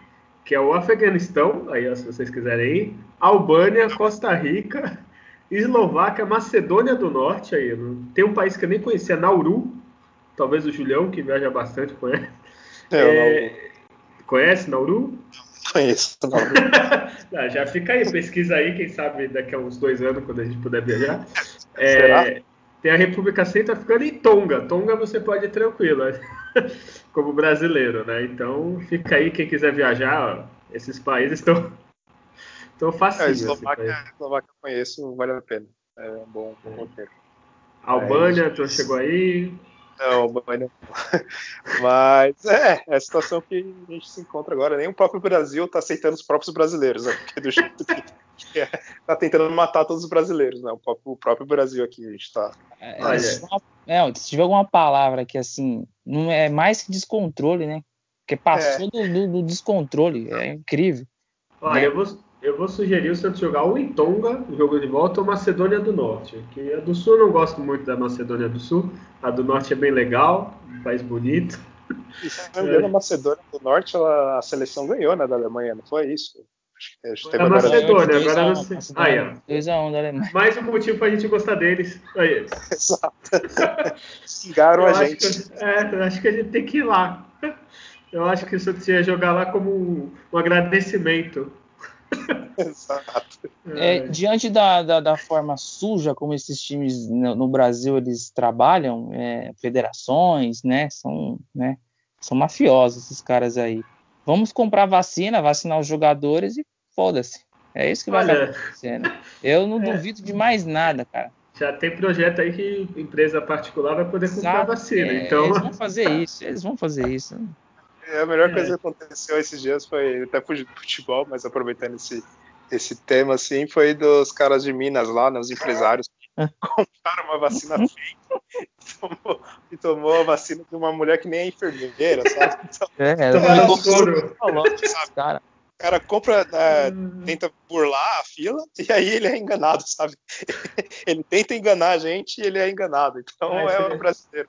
Speaker 1: que é o Afeganistão, aí ó, se vocês quiserem ir, Albânia, Costa Rica, Eslováquia, Macedônia do Norte, aí, tem um país que eu nem conhecia, Nauru, talvez o Julião, que viaja bastante, conhece. É, é... Conhece Nauru?
Speaker 2: Conheço Nauru.
Speaker 1: ah, já fica aí, pesquisa aí, quem sabe daqui a uns dois anos, quando a gente puder viajar. É, tem a República Centro-Africana e Tonga. Tonga você pode ir tranquilo, como brasileiro, né? Então fica aí, quem quiser viajar, ó, esses países estão tão facinho. É,
Speaker 2: Eslováquia, Eslováquia eu conheço, vale a pena. É um bom, bom roteiro.
Speaker 1: Albânia, é, tu chegou aí?
Speaker 2: Não, não. Mas é, é a situação que a gente se encontra agora. Nem o próprio Brasil está aceitando os próprios brasileiros, né? Porque do jeito que é, tá tentando matar todos os brasileiros, né? O próprio, o próprio Brasil aqui, a gente está.
Speaker 3: É, é, se tiver alguma palavra que assim, não é mais que descontrole, né? Porque passou é. do, do, descontrole, é incrível.
Speaker 1: Olha, né? eu vou eu vou sugerir o Santos jogar ou em Tonga, jogo de volta, ou Macedônia do Norte. Que a do Sul eu não gosto muito da Macedônia do Sul. A do Norte é bem legal, um país bonito.
Speaker 2: E se não me engano, a Macedônia do Norte, ela, a seleção ganhou, né, da Alemanha, não foi isso?
Speaker 1: Que a Macedônia, agora não sei.
Speaker 3: Aí, ó. 2x1 da Alemanha.
Speaker 1: Mais um motivo pra gente gostar deles. Aí.
Speaker 2: Exato. Xingaram a gente.
Speaker 1: Que, é, acho que a gente tem que ir lá. Eu acho que isso ia jogar lá como um, um agradecimento.
Speaker 2: Exato.
Speaker 3: É, diante da, da, da, forma suja como esses times no, no Brasil eles trabalham, é, federações, né, são, né, são mafiosos esses caras aí. Vamos comprar vacina, vacinar os jogadores e foda-se. É isso que vai Olha, acontecendo. Eu não é, duvido de mais nada, cara.
Speaker 1: Já tem projeto aí que empresa particular vai poder comprar Exato, vacina. É, então...
Speaker 3: Eles vão fazer isso, eles vão fazer isso.
Speaker 2: É, a melhor coisa que aconteceu esses dias foi, até fugir do futebol, mas aproveitando esse, esse tema, assim, foi dos caras de Minas lá, né, os empresários, compraram uma vacina fake e tomou, e tomou a vacina de uma mulher que nem é enfermeira, sabe? Então,
Speaker 3: é,
Speaker 2: cara. O cara compra, né, tenta burlar a fila e aí ele é enganado, sabe? ele tenta enganar a gente e ele é enganado. Então ah, é o brasileiro.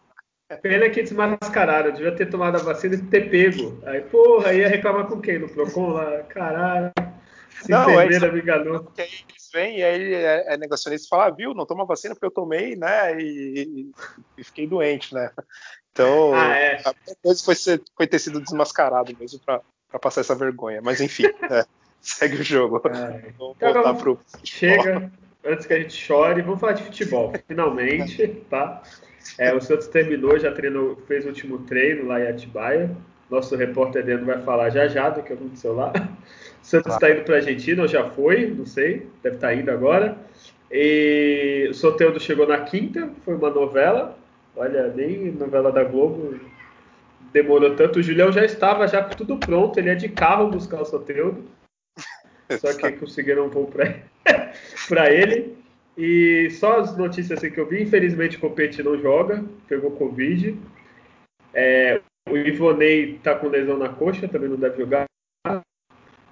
Speaker 1: Pena que desmascararam, devia ter tomado a vacina e ter pego. Aí, porra, ia reclamar com quem? No Procon lá? Caralho. Se não, é
Speaker 2: me enganou. Porque aí eles vêm e aí é, é negacionista e fala, ah, viu, não toma vacina porque eu tomei, né? E, e fiquei doente, né? Então, ah, é. a coisa foi, ser, foi ter sido desmascarado mesmo pra, pra passar essa vergonha. Mas enfim, é, segue o jogo.
Speaker 1: É. Vamos então, voltar pro. Chega, antes que a gente chore, vamos falar de futebol, finalmente, tá? É, o Santos terminou, já treinou, fez o último treino lá em Atibaia. Nosso repórter dentro vai falar já já do que aconteceu lá. O Santos está indo para a Argentina, ou já foi, não sei, deve estar tá indo agora. E o Soteldo chegou na quinta, foi uma novela. Olha, nem novela da Globo demorou tanto. O Julião já estava já com tudo pronto, ele é de carro buscar o Soteldo. Só que conseguiram um voo para ele. E só as notícias assim que eu vi, infelizmente o Copete não joga, pegou Covid. É, o Ivonei tá com lesão na coxa, também não deve jogar.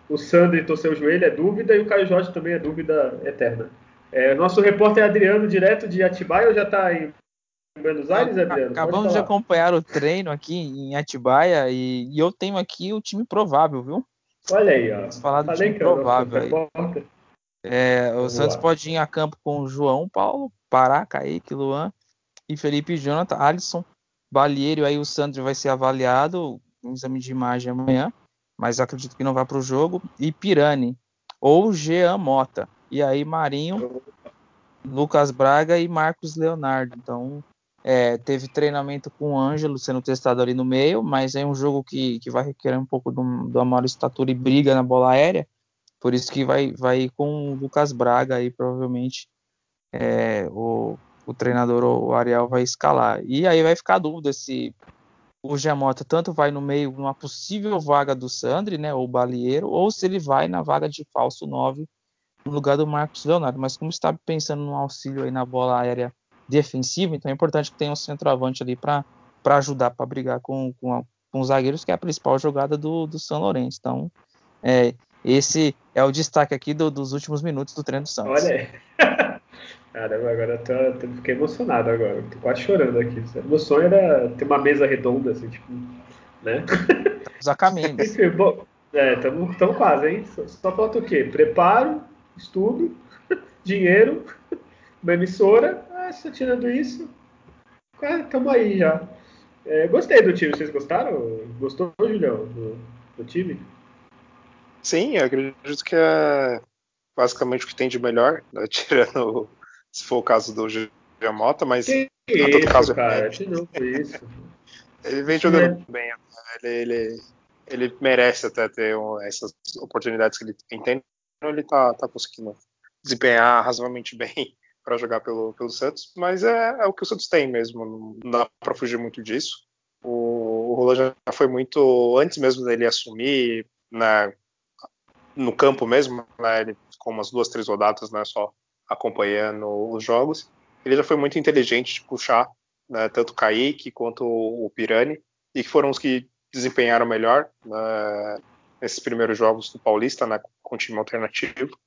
Speaker 1: O Sandri torceu o joelho, é dúvida, e o Caio Jorge também é dúvida eterna. É, nosso repórter Adriano, direto de Atibaia, ou já está em Buenos Aires, Adriano?
Speaker 3: Acabamos de acompanhar o treino aqui em Atibaia e, e, eu tenho aqui o time provável, viu?
Speaker 1: Olha aí, ó.
Speaker 3: Vamos falar do Falei time provável aí. É, o Vamos Santos pode ir a campo com João Paulo, Pará, Kaique, Luan e Felipe Jonathan, Alisson, Balieiro. Aí o Santos vai ser avaliado, um exame de imagem amanhã, mas acredito que não vai para o jogo. E Pirani, ou Jean Mota. E aí Marinho, Lucas Braga e Marcos Leonardo. Então, é, teve treinamento com o Ângelo sendo testado ali no meio, mas é um jogo que, que vai requerer um pouco uma maior estatura e briga na bola aérea. Por isso que vai, vai com o Lucas Braga aí, provavelmente é, o, o treinador, o Ariel, vai escalar. E aí vai ficar a dúvida se o Giamota tanto vai no meio numa possível vaga do Sandri, né, ou Balieiro, ou se ele vai na vaga de falso 9 no lugar do Marcos Leonardo. Mas como está pensando no auxílio aí na bola aérea defensiva, então é importante que tenha um centroavante ali para ajudar, para brigar com, com, a, com, os zagueiros, que é a principal jogada do, do São Lourenço. Então, é, esse é o destaque aqui do, dos últimos minutos do treino do Santos.
Speaker 1: Olha aí. Caramba, agora eu tô, tô, fiquei emocionado agora. Tô quase chorando aqui. Meu sonho era ter uma mesa redonda, assim, tipo, né?
Speaker 3: Os caminhos.
Speaker 1: Enfim, bom, é, estamos quase, hein? Só, só, falta o quê? Preparo, estudo, dinheiro, uma emissora. Só tirando isso, estamos aí já. É, gostei do time, vocês gostaram? Gostou, Julião, do, do time?
Speaker 2: Sim, eu acredito que é basicamente o que tem de melhor, né? tirando se for o caso do Giamota, mas
Speaker 1: que em todo caso cara, de novo isso.
Speaker 2: ele vem jogando é. bem, ele, ele, ele, merece até ter essas oportunidades que ele tem, então ele tá, tá conseguindo desempenhar razoavelmente bem para jogar pelo, pelo Santos, mas é, é, o que o Santos tem mesmo, não dá para fugir muito disso. O, o Roland já foi muito antes mesmo dele assumir, né, no campo mesmo, né, ele ficou umas duas, três rodadas, né, só acompanhando os jogos. Ele já foi muito inteligente de puxar né, tanto o Kaique quanto o Pirani, e que foram os que desempenharam melhor né, nesses primeiros jogos do Paulista, né, com time alternativo,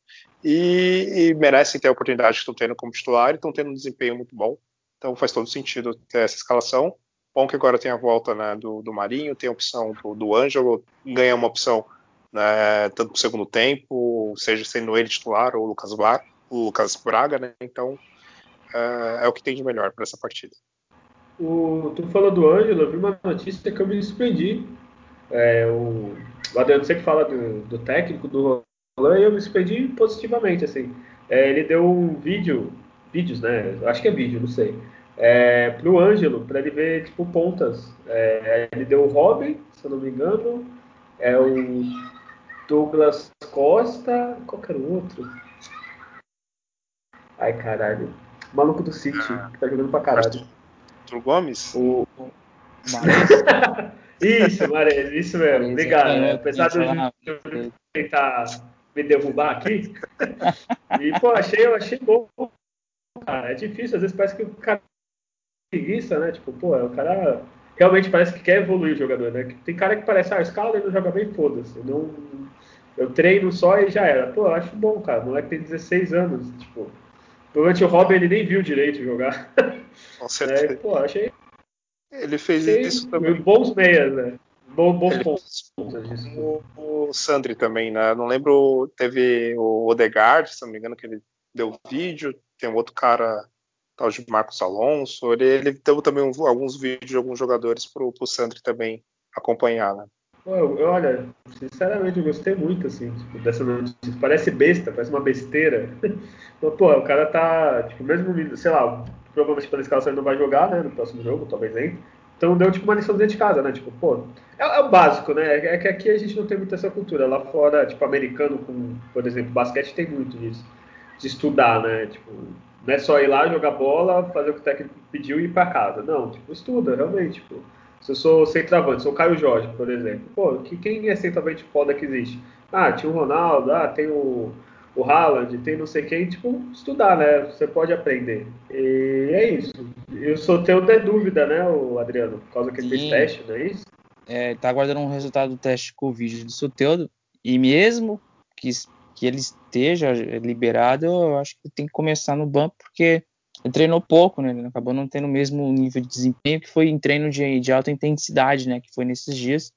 Speaker 2: e, e merecem ter a oportunidade que estão tendo como titular e estão tendo um desempenho muito bom. Então faz todo sentido ter essa escalação. Bom que agora tem a volta né, do, do, Marinho, tem a opção do, do Ângelo, ganha uma opção né, tanto no segundo tempo, seja sendo ele titular ou o Lucas, Bar, o Lucas Braga, né? Então é, é o que tem de melhor para essa partida.
Speaker 1: O, tu falou do Ângelo, eu vi uma notícia que eu me surpreendi. É, o, o Adriano sempre fala do, do técnico, do Roland, e eu me surpreendi positivamente, assim. É, ele deu um vídeo, vídeos, né? Acho que é vídeo, não sei. É, pro Ângelo, para ele ver, tipo, pontas. É, ele deu o Robin, se eu não me engano, é o Douglas Costa, qualquer outro. Ai, caralho. O maluco do City, ah, que tá jogando pra caralho.
Speaker 2: Arthur Gomes?
Speaker 1: O, isso, Mares, isso mesmo. Obrigado. Né? Apesar do Júlio tentar me derrubar aqui. e, pô, achei, eu achei bom. Cara, é difícil, às vezes parece que o cara preguiça, né? Tipo, pô, o cara realmente parece que quer evoluir o jogador, né? Tem cara que parece, ah, o Scala não joga bem, foda-se. Não, eu treino só e já era. Pô, eu acho bom, cara. O moleque tem 16 anos, tipo. Provavelmente o Robin ele nem viu direito jogar.
Speaker 2: Com certeza.
Speaker 1: É, pô, achei
Speaker 2: ele fez isso também.
Speaker 1: Bons meias, né? Bom, bons
Speaker 2: pontos. O, o Sandri também, né? Não lembro, teve o Odegaard, se não me engano, que ele deu vídeo. Tem um outro cara, tal de Marcos Alonso. Ele, ele deu também um, alguns vídeos de alguns jogadores pro, pro Sandri também acompanhar, né?
Speaker 1: Eu, eu, olha, sinceramente, eu gostei muito, assim, tipo, dessa notícia. Parece besta, parece uma besteira. Mas, pô, o cara tá, tipo, mesmo, sei lá, provavelmente pela escalação ele não vai jogar, né, no próximo jogo, talvez entre. Então deu, tipo, uma lição dentro de casa, né, tipo, pô, é, é, o básico, né, é que aqui a gente não tem muita essa cultura. Lá fora, tipo, americano, com, por exemplo, basquete tem muito disso, de estudar, né, tipo, não é só ir lá jogar bola, fazer o que o técnico pediu e ir para casa. Não, tipo, estuda, realmente, tipo se eu sou centroavante, sou o Caio Jorge, por exemplo. Pô, que, quem é centroavante foda que existe? Ah, tinha o Ronaldo, ah, tem o, o Haaland, tem não sei quem. Tipo, estudar, né? Você pode aprender. E é isso. Eu só tenho até dúvida, né, o Adriano? Por causa que ele fez teste, não é isso?
Speaker 3: É, tá aguardando um resultado do teste Covid do Soteudo. E mesmo que, que ele esteja liberado, eu acho que tem que começar no banco, porque ele treinou pouco, né? Ele acabou não tendo o mesmo nível de desempenho que foi em treino de, de alta intensidade, né? Que foi nesses dias.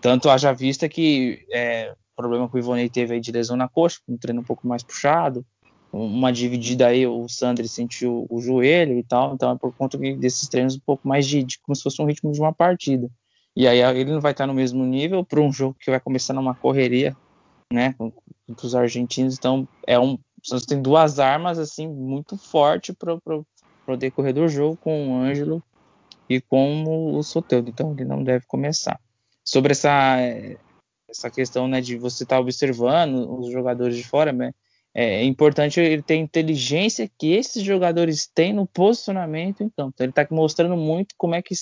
Speaker 3: Tanto haja vista que é, o problema que o Ivonei teve aí de lesão na coxa, um treino um pouco mais puxado, uma dividida aí, o Sandri sentiu o joelho e tal, então é por conta desses treinos um pouco mais de, de como se fosse um ritmo de uma partida. E aí ele não vai estar no mesmo nível para um jogo que vai começar numa correria, né, com, com os argentinos, então é um, Santos tem duas armas assim muito fortes para o decorrer do jogo com o Ângelo e com o Soteldo, então ele não deve começar. Sobre essa essa questão né, de você estar tá observando os jogadores de fora, né, é, é importante ele ter inteligência que esses jogadores têm no posicionamento em campo. Então, ele está mostrando muito como é que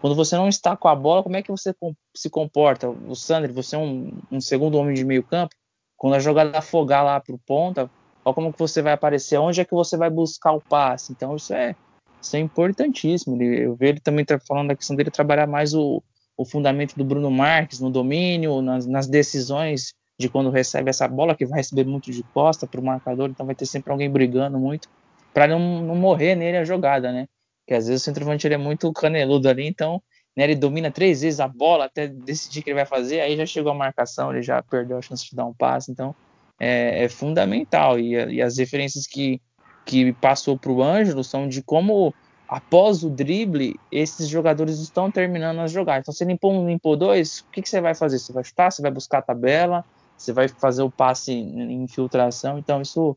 Speaker 3: quando você não está com a bola, como é que você se comporta? O Sandro, você é um, um segundo homem de meio campo, quando a jogada afogar lá para o ponta, olha como que você vai aparecer, onde é que você vai buscar o passe. Então isso é, isso é importantíssimo. Eu vejo ele também falando da questão dele trabalhar mais o, o fundamento do Bruno Marques no domínio, nas, nas decisões de quando recebe essa bola, que vai receber muito de costa para o marcador, então vai ter sempre alguém brigando muito, para não, não morrer nele a jogada, né? Porque às vezes o centroavante ele é muito caneludo ali, então né, ele domina três vezes a bola até decidir o que ele vai fazer, aí já chegou a marcação, ele já perdeu a chance de dar um passe, então é, é fundamental. E, e, as referências que, que passou para o Ângelo são de como, após o drible, esses jogadores estão terminando as jogadas. Então, ele limpou um, limpou dois, o que, que você vai fazer? Você vai chutar, você vai buscar a tabela, você vai fazer o passe em infiltração. Então, isso,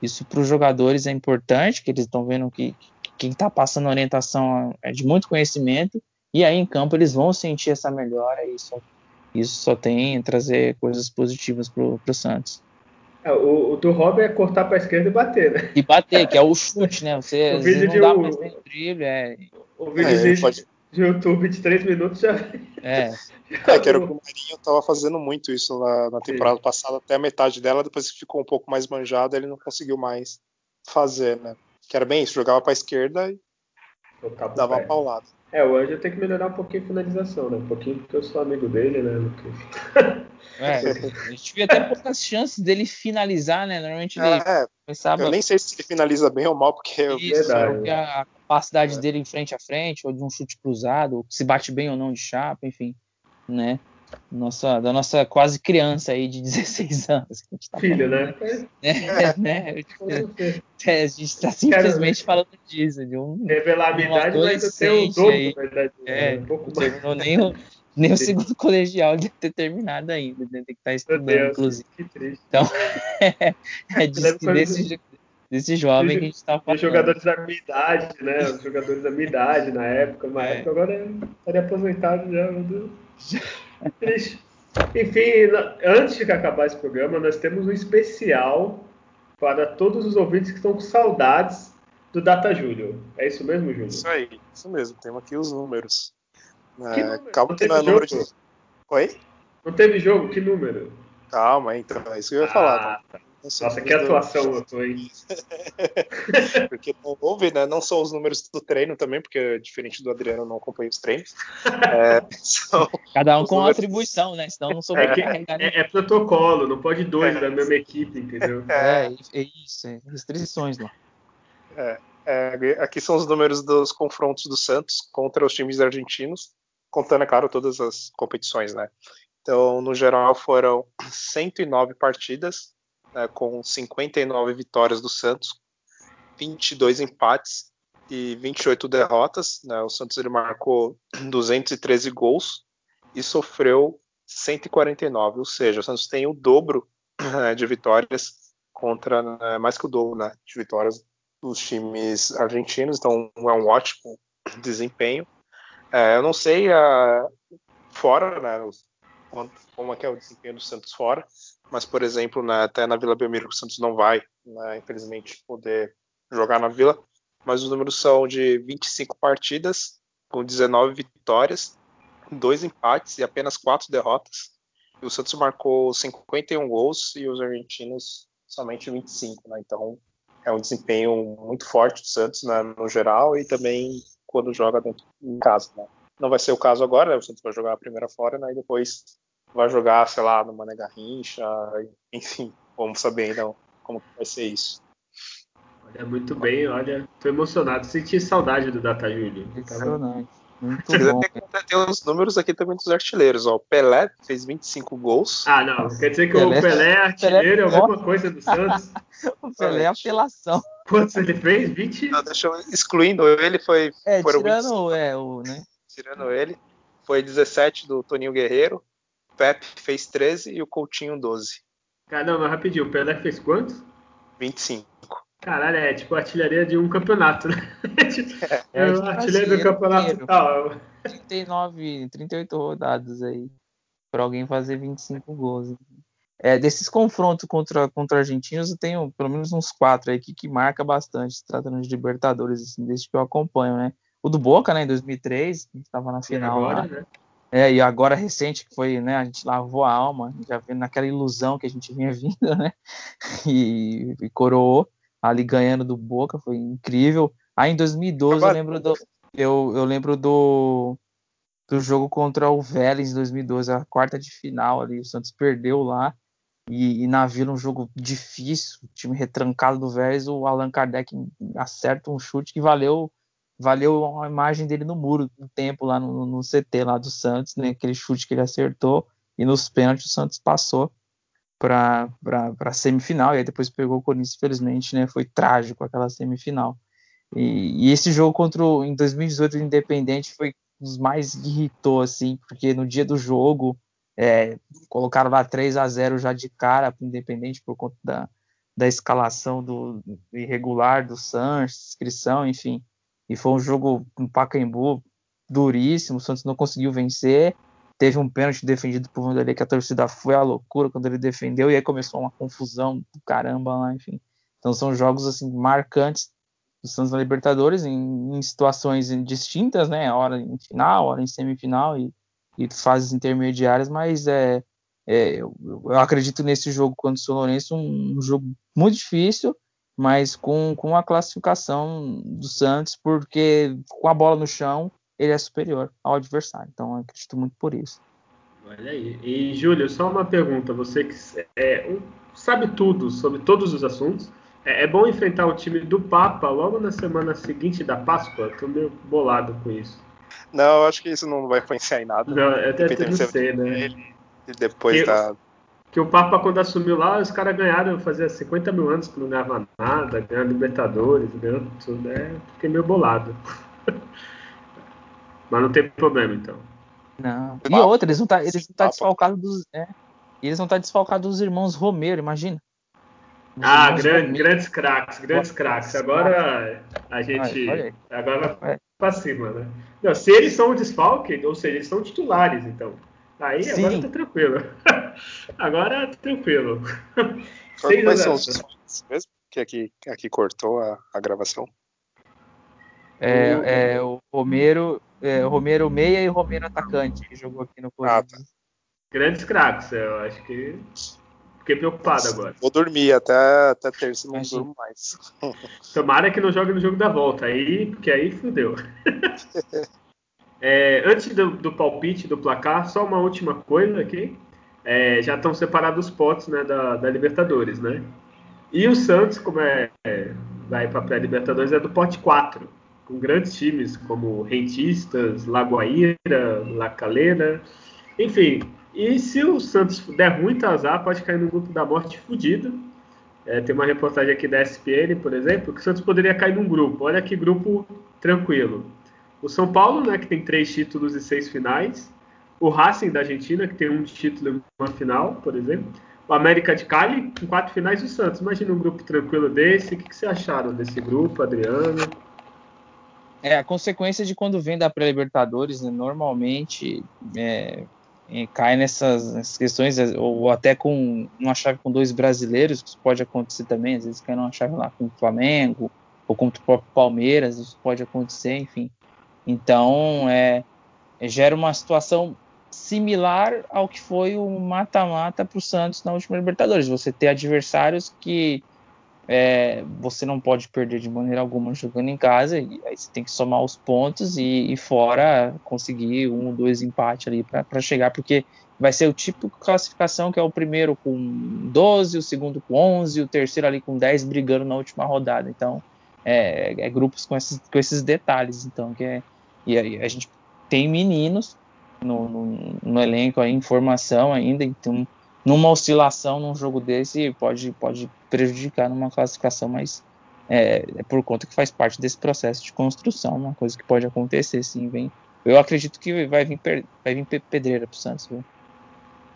Speaker 3: isso para os jogadores é importante, que eles estão vendo que quem está passando orientação é de muito conhecimento e aí em campo eles vão sentir essa melhora e isso, isso só tem trazer coisas positivas para o Santos.
Speaker 1: É, o, o, do Robin é cortar para a esquerda e bater, né?
Speaker 3: E bater, que é o chute, né? Você o vídeo não de mais drible, é.
Speaker 1: O vídeo é, de, pode... de, YouTube de 3 minutos já.
Speaker 3: É.
Speaker 2: é que era o que o Marinho estava fazendo muito isso na, na temporada Sim. passada, até a metade dela, depois que ficou um pouco mais manjado, ele não conseguiu mais fazer, né? Que era bem isso, jogava para a esquerda e dava uma paulada.
Speaker 1: É, o Anjo tem que melhorar um pouquinho a finalização, né? Um pouquinho porque eu sou amigo dele, né, Lucas?
Speaker 3: É, a gente via até poucas chances dele finalizar, né? Normalmente ele
Speaker 2: é, pensava... Eu nem sei se ele finaliza bem ou mal, porque...
Speaker 3: Isso, Verdade. porque a capacidade é. dele em frente a frente, ou de um chute cruzado, se bate bem ou não de chapa, enfim, né? Nossa, da nossa quase criança aí de 16 anos.
Speaker 1: Que a gente tá Filho, né?
Speaker 3: É, né? É, a gente está simplesmente falando disso. De um,
Speaker 1: Revelar a idade, eu tenho o dobro,
Speaker 3: aí,
Speaker 1: na verdade.
Speaker 3: É, um pouco mais. Não nem, Nem o segundo colegial deve ter terminado ainda, deve ter que estar estudando, Deus, inclusive. Que triste. Então, é, é disso, desse, desse jovem que a gente está falando.
Speaker 1: Os jogadores da minha idade, né? Os jogadores da minha idade na época, mas é. agora estaria aposentado já, meu Deus. Triste. Enfim, antes de acabar esse programa, nós temos um especial para todos os ouvintes que estão com saudades do Data Júlio. É isso mesmo, Júlio?
Speaker 2: Isso aí, isso mesmo. Temos aqui os números. É, calma que não é número de. Oi?
Speaker 1: Não teve jogo? Que número?
Speaker 2: Calma, então, é isso que eu ia falar.
Speaker 1: Tá? Nossa, que atuação eu tô aí.
Speaker 2: porque não houve, né? Não só os números do treino também, porque diferente do Adriano, não acompanha os treinos. É,
Speaker 3: Cada um com números... atribuição, né? Senão não soube
Speaker 1: é, é, é, protocolo, não pode dois é. da mesma equipe, entendeu?
Speaker 3: É, é isso, é restrições lá.
Speaker 2: É, é, aqui são os números dos confrontos do Santos contra os times argentinos, contando, é claro, todas as competições, né? Então, no geral, foram 109 partidas, né, com 59 vitórias do Santos, 22 empates e 28 derrotas. Né, o Santos ele marcou 213 gols e sofreu 149, ou seja, o Santos tem o dobro né, de vitórias contra, né, mais que o dobro né, de vitórias dos times argentinos, então é um ótimo desempenho. É, eu não sei uh, fora, né, como é que é o desempenho do Santos fora, mas, por exemplo, né, até na Vila Belmiro, o Santos não vai, né, infelizmente, poder jogar na Vila, mas os números são de 25 partidas, com 19 vitórias, dois empates e apenas quatro derrotas. E o Santos marcou 51 gols e os argentinos somente 25, né? Então é um desempenho muito forte do Santos né, no geral e também quando joga dentro em casa. Né? Não vai ser o caso agora, né? o Santos vai jogar a primeira fora né, e depois vai jogar, sei lá, no Mané Garrincha, enfim, vamos saber ainda como vai ser isso.
Speaker 1: Olha, muito bem, olha, tô emocionado, senti saudade do Data Júlio.
Speaker 3: Emocionante. Muito bom.
Speaker 2: Tem os números aqui também dos artilheiros. Ó. O Pelé fez 25 gols.
Speaker 1: Ah, não. Quer dizer que Pelé, o Pelé é artilheiro, Pelé, alguma coisa do Santos?
Speaker 3: o Pelé é apelação.
Speaker 1: Quantos ele fez? 20?
Speaker 2: Não, deixa eu, excluindo ele, foi.
Speaker 3: É, tirando é, o, né?
Speaker 2: Tirando ele, foi 17 do Toninho Guerreiro, Pepe fez 13 e o Coutinho 12.
Speaker 1: Caramba, rapidinho, o Pelé fez quantos?
Speaker 2: 25.
Speaker 1: Caralho, é tipo artilharia de um campeonato, né? É, é, artilharia do campeonato tal.
Speaker 3: 39, 38 rodadas aí. Pra alguém fazer 25 gols. É, desses confrontos contra, contra argentinos, eu tenho pelo menos uns quatro aí que, que marca bastante, se tratando de Libertadores, assim, desde que eu acompanho, né? O do Boca, né, em 2003, que estava na final agora, lá. Né? É, e agora recente, que foi, né, a gente lavou a alma, já vendo naquela ilusão que a gente vinha vindo, né, e, e coroou ali ganhando do Boca, foi incrível. Aí em 2012 eu lembro do, eu, eu lembro do, do jogo contra o Vélez em 2012, a quarta de final ali, o Santos perdeu lá, e, e na Vila um jogo difícil, time retrancado do Vélez, o Allan Kardec acerta um chute que valeu valeu a imagem dele no muro um tempo lá no, no, CT lá do Santos, né? Aquele chute que ele acertou e nos pênaltis o Santos passou para a semifinal e aí depois pegou o Corinthians, infelizmente, né? Foi trágico aquela semifinal. E, e esse jogo contra o, em 2018 o Independente foi um dos mais irritou assim, porque no dia do jogo é, colocaram lá 3 a 0 já de cara para o Independente por conta da, da escalação do, do irregular do Santos, inscrição, enfim. E foi um jogo no Pacaembu duríssimo, o Santos não conseguiu vencer. Teve um pênalti defendido por Vanderlei que a torcida foi à loucura quando ele defendeu e aí começou uma confusão do caramba lá, enfim. Então são jogos assim marcantes do Santos na Libertadores em, em, situações distintas, né? Hora em final, hora em semifinal e, e fases intermediárias, mas é, é eu, eu, acredito nesse jogo contra o São Lourenço um, um jogo muito difícil mas com, com a classificação do Santos, porque com a bola no chão ele é superior ao adversário. Então eu acredito muito por isso.
Speaker 1: Olha aí. E Júlio, só uma pergunta: você que é, sabe tudo sobre todos os assuntos, é, é, bom enfrentar o time do Papa logo na semana seguinte da Páscoa? Estou meio bolado com isso.
Speaker 2: Não, eu acho que isso não vai influenciar em nada.
Speaker 1: Não, eu até não sei, né? Ele,
Speaker 2: depois da,
Speaker 1: que o Papa, quando assumiu lá, os caras ganharam, fazia 50 mil anos que não ganhava nada, ganhando Libertadores, ganhando tudo. É, fiquei meio bolado. Mas não tem problema, então.
Speaker 3: Não. E outra, eles vão tá, estar tá desfalcados dos. É, eles estar tá desfalcados dos irmãos Romero, imagina.
Speaker 1: Os ah, grande, grandes craques, grandes craques. Agora a gente. Olha, olha agora vai pra cima, né? Não, se eles são desfalque, ou seja, eles são titulares, então. Aí Sim. agora tá tranquilo. agora tranquilo.
Speaker 2: Quais são os mesmo? Que aqui, aqui cortou a, a gravação.
Speaker 3: É, é, o Romero, é, o Romero meia e o Romero atacante que jogou aqui no Corinthians. Ah, tá.
Speaker 1: Grandes craques, eu acho que fiquei preocupado agora.
Speaker 2: Vou dormir até, até terça, não durmo mais.
Speaker 1: Tomara que não jogue no jogo da volta, aí, porque aí fudeu. é, antes do, do, palpite do placar, só uma última coisa aqui. É, já estão separados os potes né, da, da Libertadores, né? E o Santos, como é, é vai para a pré-Libertadores, é do pote 4 com grandes times como Rentistas, Lagoaíra, La Calera, enfim. E se o Santos der muito azar, pode cair no grupo da morte fudido. É, tem uma reportagem aqui da SPN, por exemplo, que o Santos poderia cair num grupo. Olha que grupo tranquilo. O São Paulo, né, que tem três títulos e seis finais. O Racing da Argentina, que tem um título e uma final, por exemplo. O América de Cali, com quatro finais, e o Santos. Imagina um grupo tranquilo desse. O que, que vocês acharam desse grupo, Adriano?
Speaker 3: É, a consequência de quando vem da pré-libertadores, né, normalmente é, é, cai nessas, nessas, questões, é, ou até com uma chave com dois brasileiros, que isso pode acontecer também, às vezes cai numa chave lá com o Flamengo, ou contra o próprio Palmeiras, isso pode acontecer, enfim. Então, é, é gera uma situação similar ao que foi o mata-mata para o Santos na última Libertadores. Você ter adversários que é, você não pode perder de maneira alguma jogando em casa, e aí você tem que somar os pontos e, e fora conseguir um ou dois empates ali para chegar, porque vai ser o tipo de classificação que é o primeiro com 12, o segundo com 11, o terceiro ali com 10 brigando na última rodada. Então, é, é grupos com esses, com esses detalhes. Então, que é, e a, a gente tem meninos no, no, no elenco, aí, em formação ainda, então numa oscilação num jogo desse pode, pode prejudicar numa classificação, mas é, é, por conta que faz parte desse processo de construção, uma coisa que pode acontecer, sim, vem. Eu acredito que vai vir, vai vir pedreira pro Santos, viu?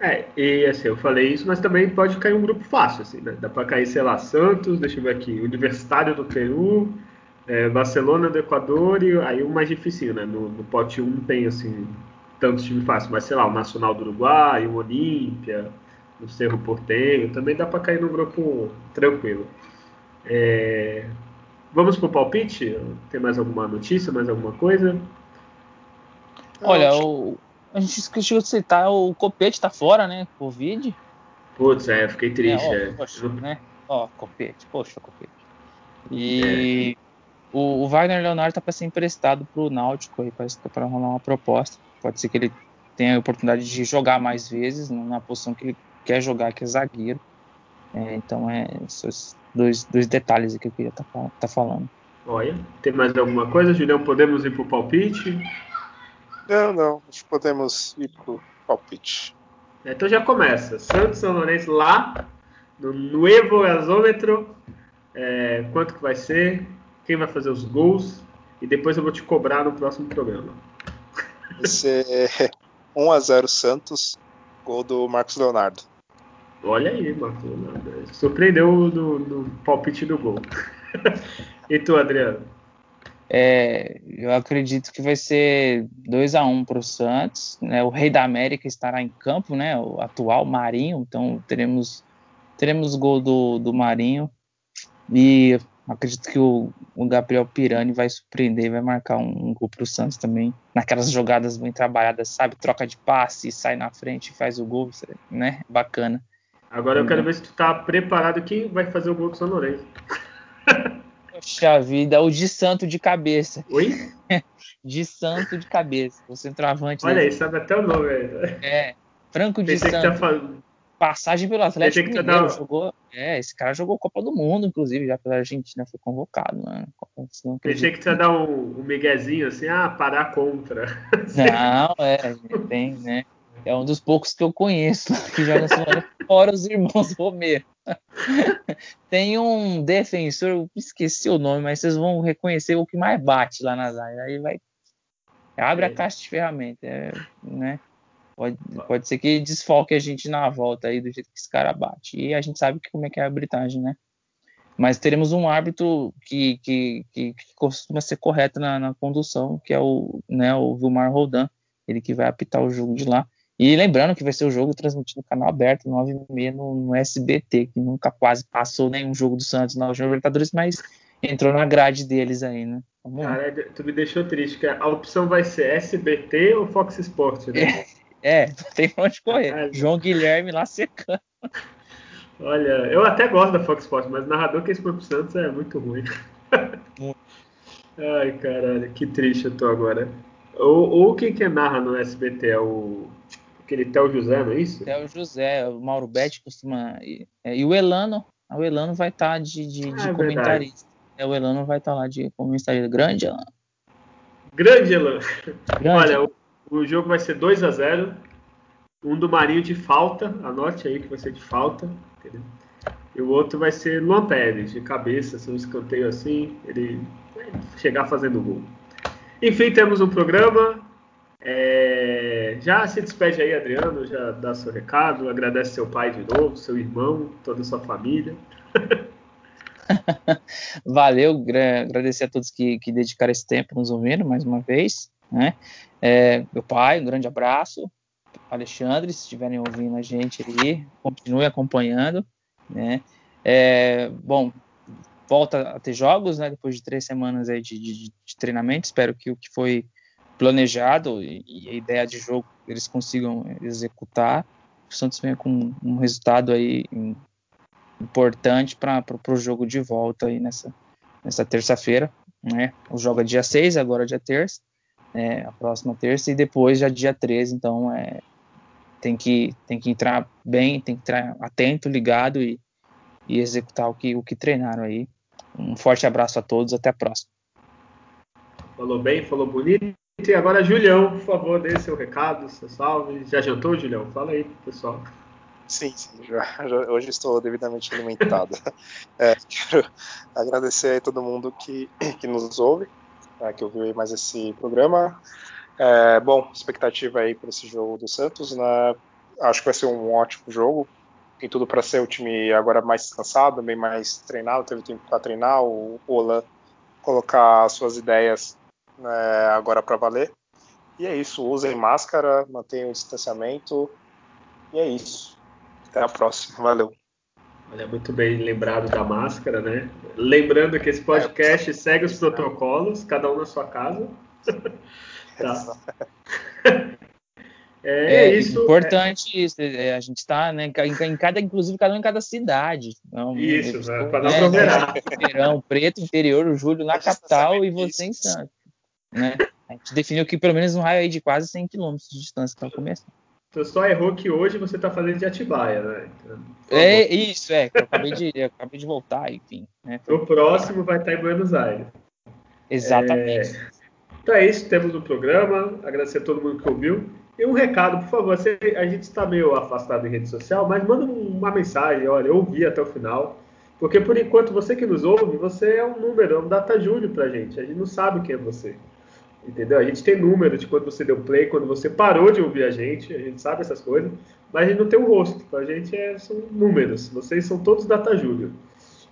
Speaker 1: É, e assim, eu falei isso, mas também pode cair um grupo fácil, assim, né? Dá para cair, sei lá, Santos, deixa eu ver aqui, Universitário do Peru, é, Barcelona do Equador, e aí o mais difícil, né? No, no pote 1 tem, assim, tantos times fáceis, mas sei lá, o Nacional do Uruguai, o Olímpia, no Cerro Portenho, também dá para cair num grupo tranquilo. É... Vamos pro palpite? Tem mais alguma notícia, mais alguma coisa?
Speaker 3: Olha, o... a gente esqueceu de citar, o Copete tá fora, né? Covid.
Speaker 1: Putz, é, fiquei triste. É, ó,
Speaker 3: é. Poxa, né? Ó, Copete, poxa, Copete. E é. O, o, Wagner Leonardo tá para ser emprestado pro Náutico aí, para rolar uma proposta. Pode ser que ele tenha a oportunidade de jogar mais vezes na posição que ele quer jogar, que é zagueiro. É, então, é esses dois, dois detalhes que eu queria estar tá, tá falando.
Speaker 1: Olha, tem mais alguma coisa, Julião? Podemos ir para o palpite?
Speaker 2: Não, não, acho que podemos ir para o palpite.
Speaker 1: É, então já começa. Santos São Lourenço lá, no Nuevo Gasômetro. É, quanto que vai ser? Quem vai fazer os gols? E depois eu vou te cobrar no próximo programa.
Speaker 2: Vai ser 1 a 0 Santos, gol do Marcos Leonardo.
Speaker 1: Olha aí, Marcos Surpreendeu no, no palpite do gol. e tu, Adriano?
Speaker 3: É, eu acredito que vai ser 2 a 1 um para o Santos. Né? O Rei da América estará em campo, né? O atual Marinho. Então teremos teremos gol do, do Marinho. E acredito que o, o Gabriel Pirani vai surpreender, vai marcar um, um gol para o Santos também. Naquelas jogadas bem trabalhadas, sabe? Troca de passe, sai na frente e faz o gol, né? Bacana.
Speaker 1: Agora eu quero ver se tu tá preparado. Quem vai fazer o gol do São Lourenço?
Speaker 3: Poxa vida, o de santo de cabeça.
Speaker 1: Oi?
Speaker 3: de santo de cabeça. O centroavante.
Speaker 1: Olha aí, sabe até o nome. Velho.
Speaker 3: É. Franco de Pensei Santo. Tá Passagem pelo Atlético Mineiro. Tá jogou, é, esse cara jogou Copa do Mundo, inclusive, já pela Argentina, foi convocado. Né?
Speaker 1: Pensei que você ia dar um, um miguezinho assim, ah, parar contra.
Speaker 3: Não, é, tem, né? É um dos poucos que eu conheço que joga Sul-Americana, fora os irmãos Romero. Tem um defensor, eu esqueci o nome, mas vocês vão reconhecer o que mais bate lá nas áreas. Aí vai. Abre é. a caixa de ferramentas, é, né? Pode, pode ser que desfoque a gente na volta aí do jeito que esse cara bate. E a gente sabe que, como é que é a arbitragem, né? Mas teremos um árbitro que, que, que, que costuma ser correto na, na, condução, que é o, né, o Vilmar Roldan, ele que vai apitar o jogo de lá. E lembrando que vai ser o jogo transmitido no canal aberto, 9h30 no, no SBT, que nunca quase passou nenhum jogo do Santos na Libertadores, mas entrou na grade deles aí, né?
Speaker 1: Cara, tu me deixou triste, que a opção vai ser SBT ou Fox Sports,
Speaker 3: né? É, é tem onde correr. João Guilherme lá secando.
Speaker 1: Olha, eu até gosto da Fox Sports, mas o narrador que é pro Santos é muito ruim. Ai, caralho, que triste eu tô agora. Ou, ou quem que narra no SBT é o. Aquele Theo José, não é isso?
Speaker 3: Theo José, o Mauro Betti costuma. E, é, e o Elano, o Elano vai estar tá de, de, de ah, comentarista. É, o Elano vai estar tá lá de comentarista. Grande Elano.
Speaker 1: Grande Elano. Olha, o, o, jogo vai ser 2 a 0 Um do Marinho de falta. Anote aí que vai ser de falta. Entendeu? E o outro vai ser Luan Pérez, de cabeça, assim, um escanteio assim, ele chegar fazendo gol. Enfim, temos um programa. É... Já se despede aí, Adriano, já dá seu recado, agradece seu pai de novo, seu irmão, toda a sua família.
Speaker 3: Valeu, agradecer a todos que, que dedicaram esse tempo nos ouvindo mais uma vez. Né? É, meu pai, um grande abraço. Alexandre, se estiverem ouvindo a gente aí, continue acompanhando. Né? É, bom, volta a ter jogos, né? Depois de três semanas aí de, de, de treinamento. Espero que o que foi planejado e, e, a ideia de jogo eles consigam executar. O Santos venha com um resultado aí importante para o jogo de volta aí nessa, nessa terça-feira. Né? O jogo é dia 6, agora é dia terça, é, a próxima terça, e depois já dia 13, então é, tem, que, tem que entrar bem, tem que entrar atento, ligado e, e executar o que, o que treinaram aí. Um forte abraço a todos, até a próxima.
Speaker 1: Falou bem, falou bonito. E agora, Julião, por favor, dê seu recado, seu salve. Já jantou, Julião? Fala aí, pessoal.
Speaker 2: Sim, sim, já, já, hoje estou devidamente alimentado. É, quero agradecer a todo mundo que, que nos ouve, né, que ouviu mais esse programa. É, bom, expectativa aí para esse jogo do Santos, né? Acho que vai ser um ótimo jogo. Tem tudo para ser o time agora mais cansado, bem mais treinado, teve tempo para treinar. O Olan colocar suas ideias né, agora para valer. E é isso, usem máscara, mantenham o distanciamento. E é isso. Até a próxima. Valeu.
Speaker 1: Olha, muito bem lembrado da máscara, né? Lembrando que esse podcast é, segue os protocolos, cada um na sua casa. tá.
Speaker 3: É, é, isso. Importante é... isso. É, a gente está, né, em cada, inclusive cada um em cada cidade.
Speaker 1: Então, isso, né, para não né, aglomerar.
Speaker 3: Verão, preto, interior, o Júlio na capital e você em Santos. Né? A gente definiu que pelo menos um raio aí de quase 100 km de distância para começar.
Speaker 1: Você só errou que hoje você está fazendo de Atibaia, né? Então,
Speaker 3: é isso, é. Eu acabei de, eu acabei de voltar, enfim. Né?
Speaker 1: O próximo vai estar em Buenos Aires.
Speaker 3: Exatamente.
Speaker 1: É... Então é isso, temos o programa. Agradecer a todo mundo que ouviu. E um recado, por favor. Você, a gente está meio afastado em rede social, mas manda uma mensagem. Olha, eu ouvi até o final. Porque por enquanto você que nos ouve, você é um número, é um data júnior pra gente. A gente não sabe quem é você. Entendeu? A gente tem número de quando você deu play, quando você parou de ouvir a gente, a gente sabe essas coisas, mas a gente não tem o um rosto. Pra gente é, são números. Vocês são todos data júnior.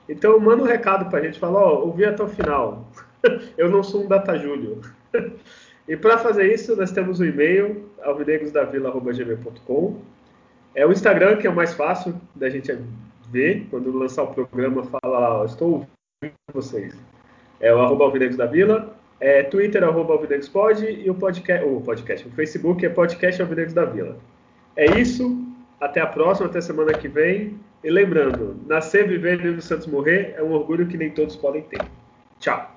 Speaker 1: Então manda um recado pra gente, fala, ó, ouvi até o final. eu não sou um data júnior. e para fazer isso, nós temos o um e-mail, alvinegrosdavila.gmail.com. É o Instagram que é o mais fácil da gente ver. Quando lançar o programa, fala, estou ouvindo vocês. É o arroba. É, Twitter, arroba Alvinegros Pod, e o podcast, o podcast, o Facebook é podcast Alvinegros da Vila. É isso, até a próxima, até semana que vem. E lembrando, nascer, viver e Santos morrer é um orgulho que nem todos podem ter. Tchau.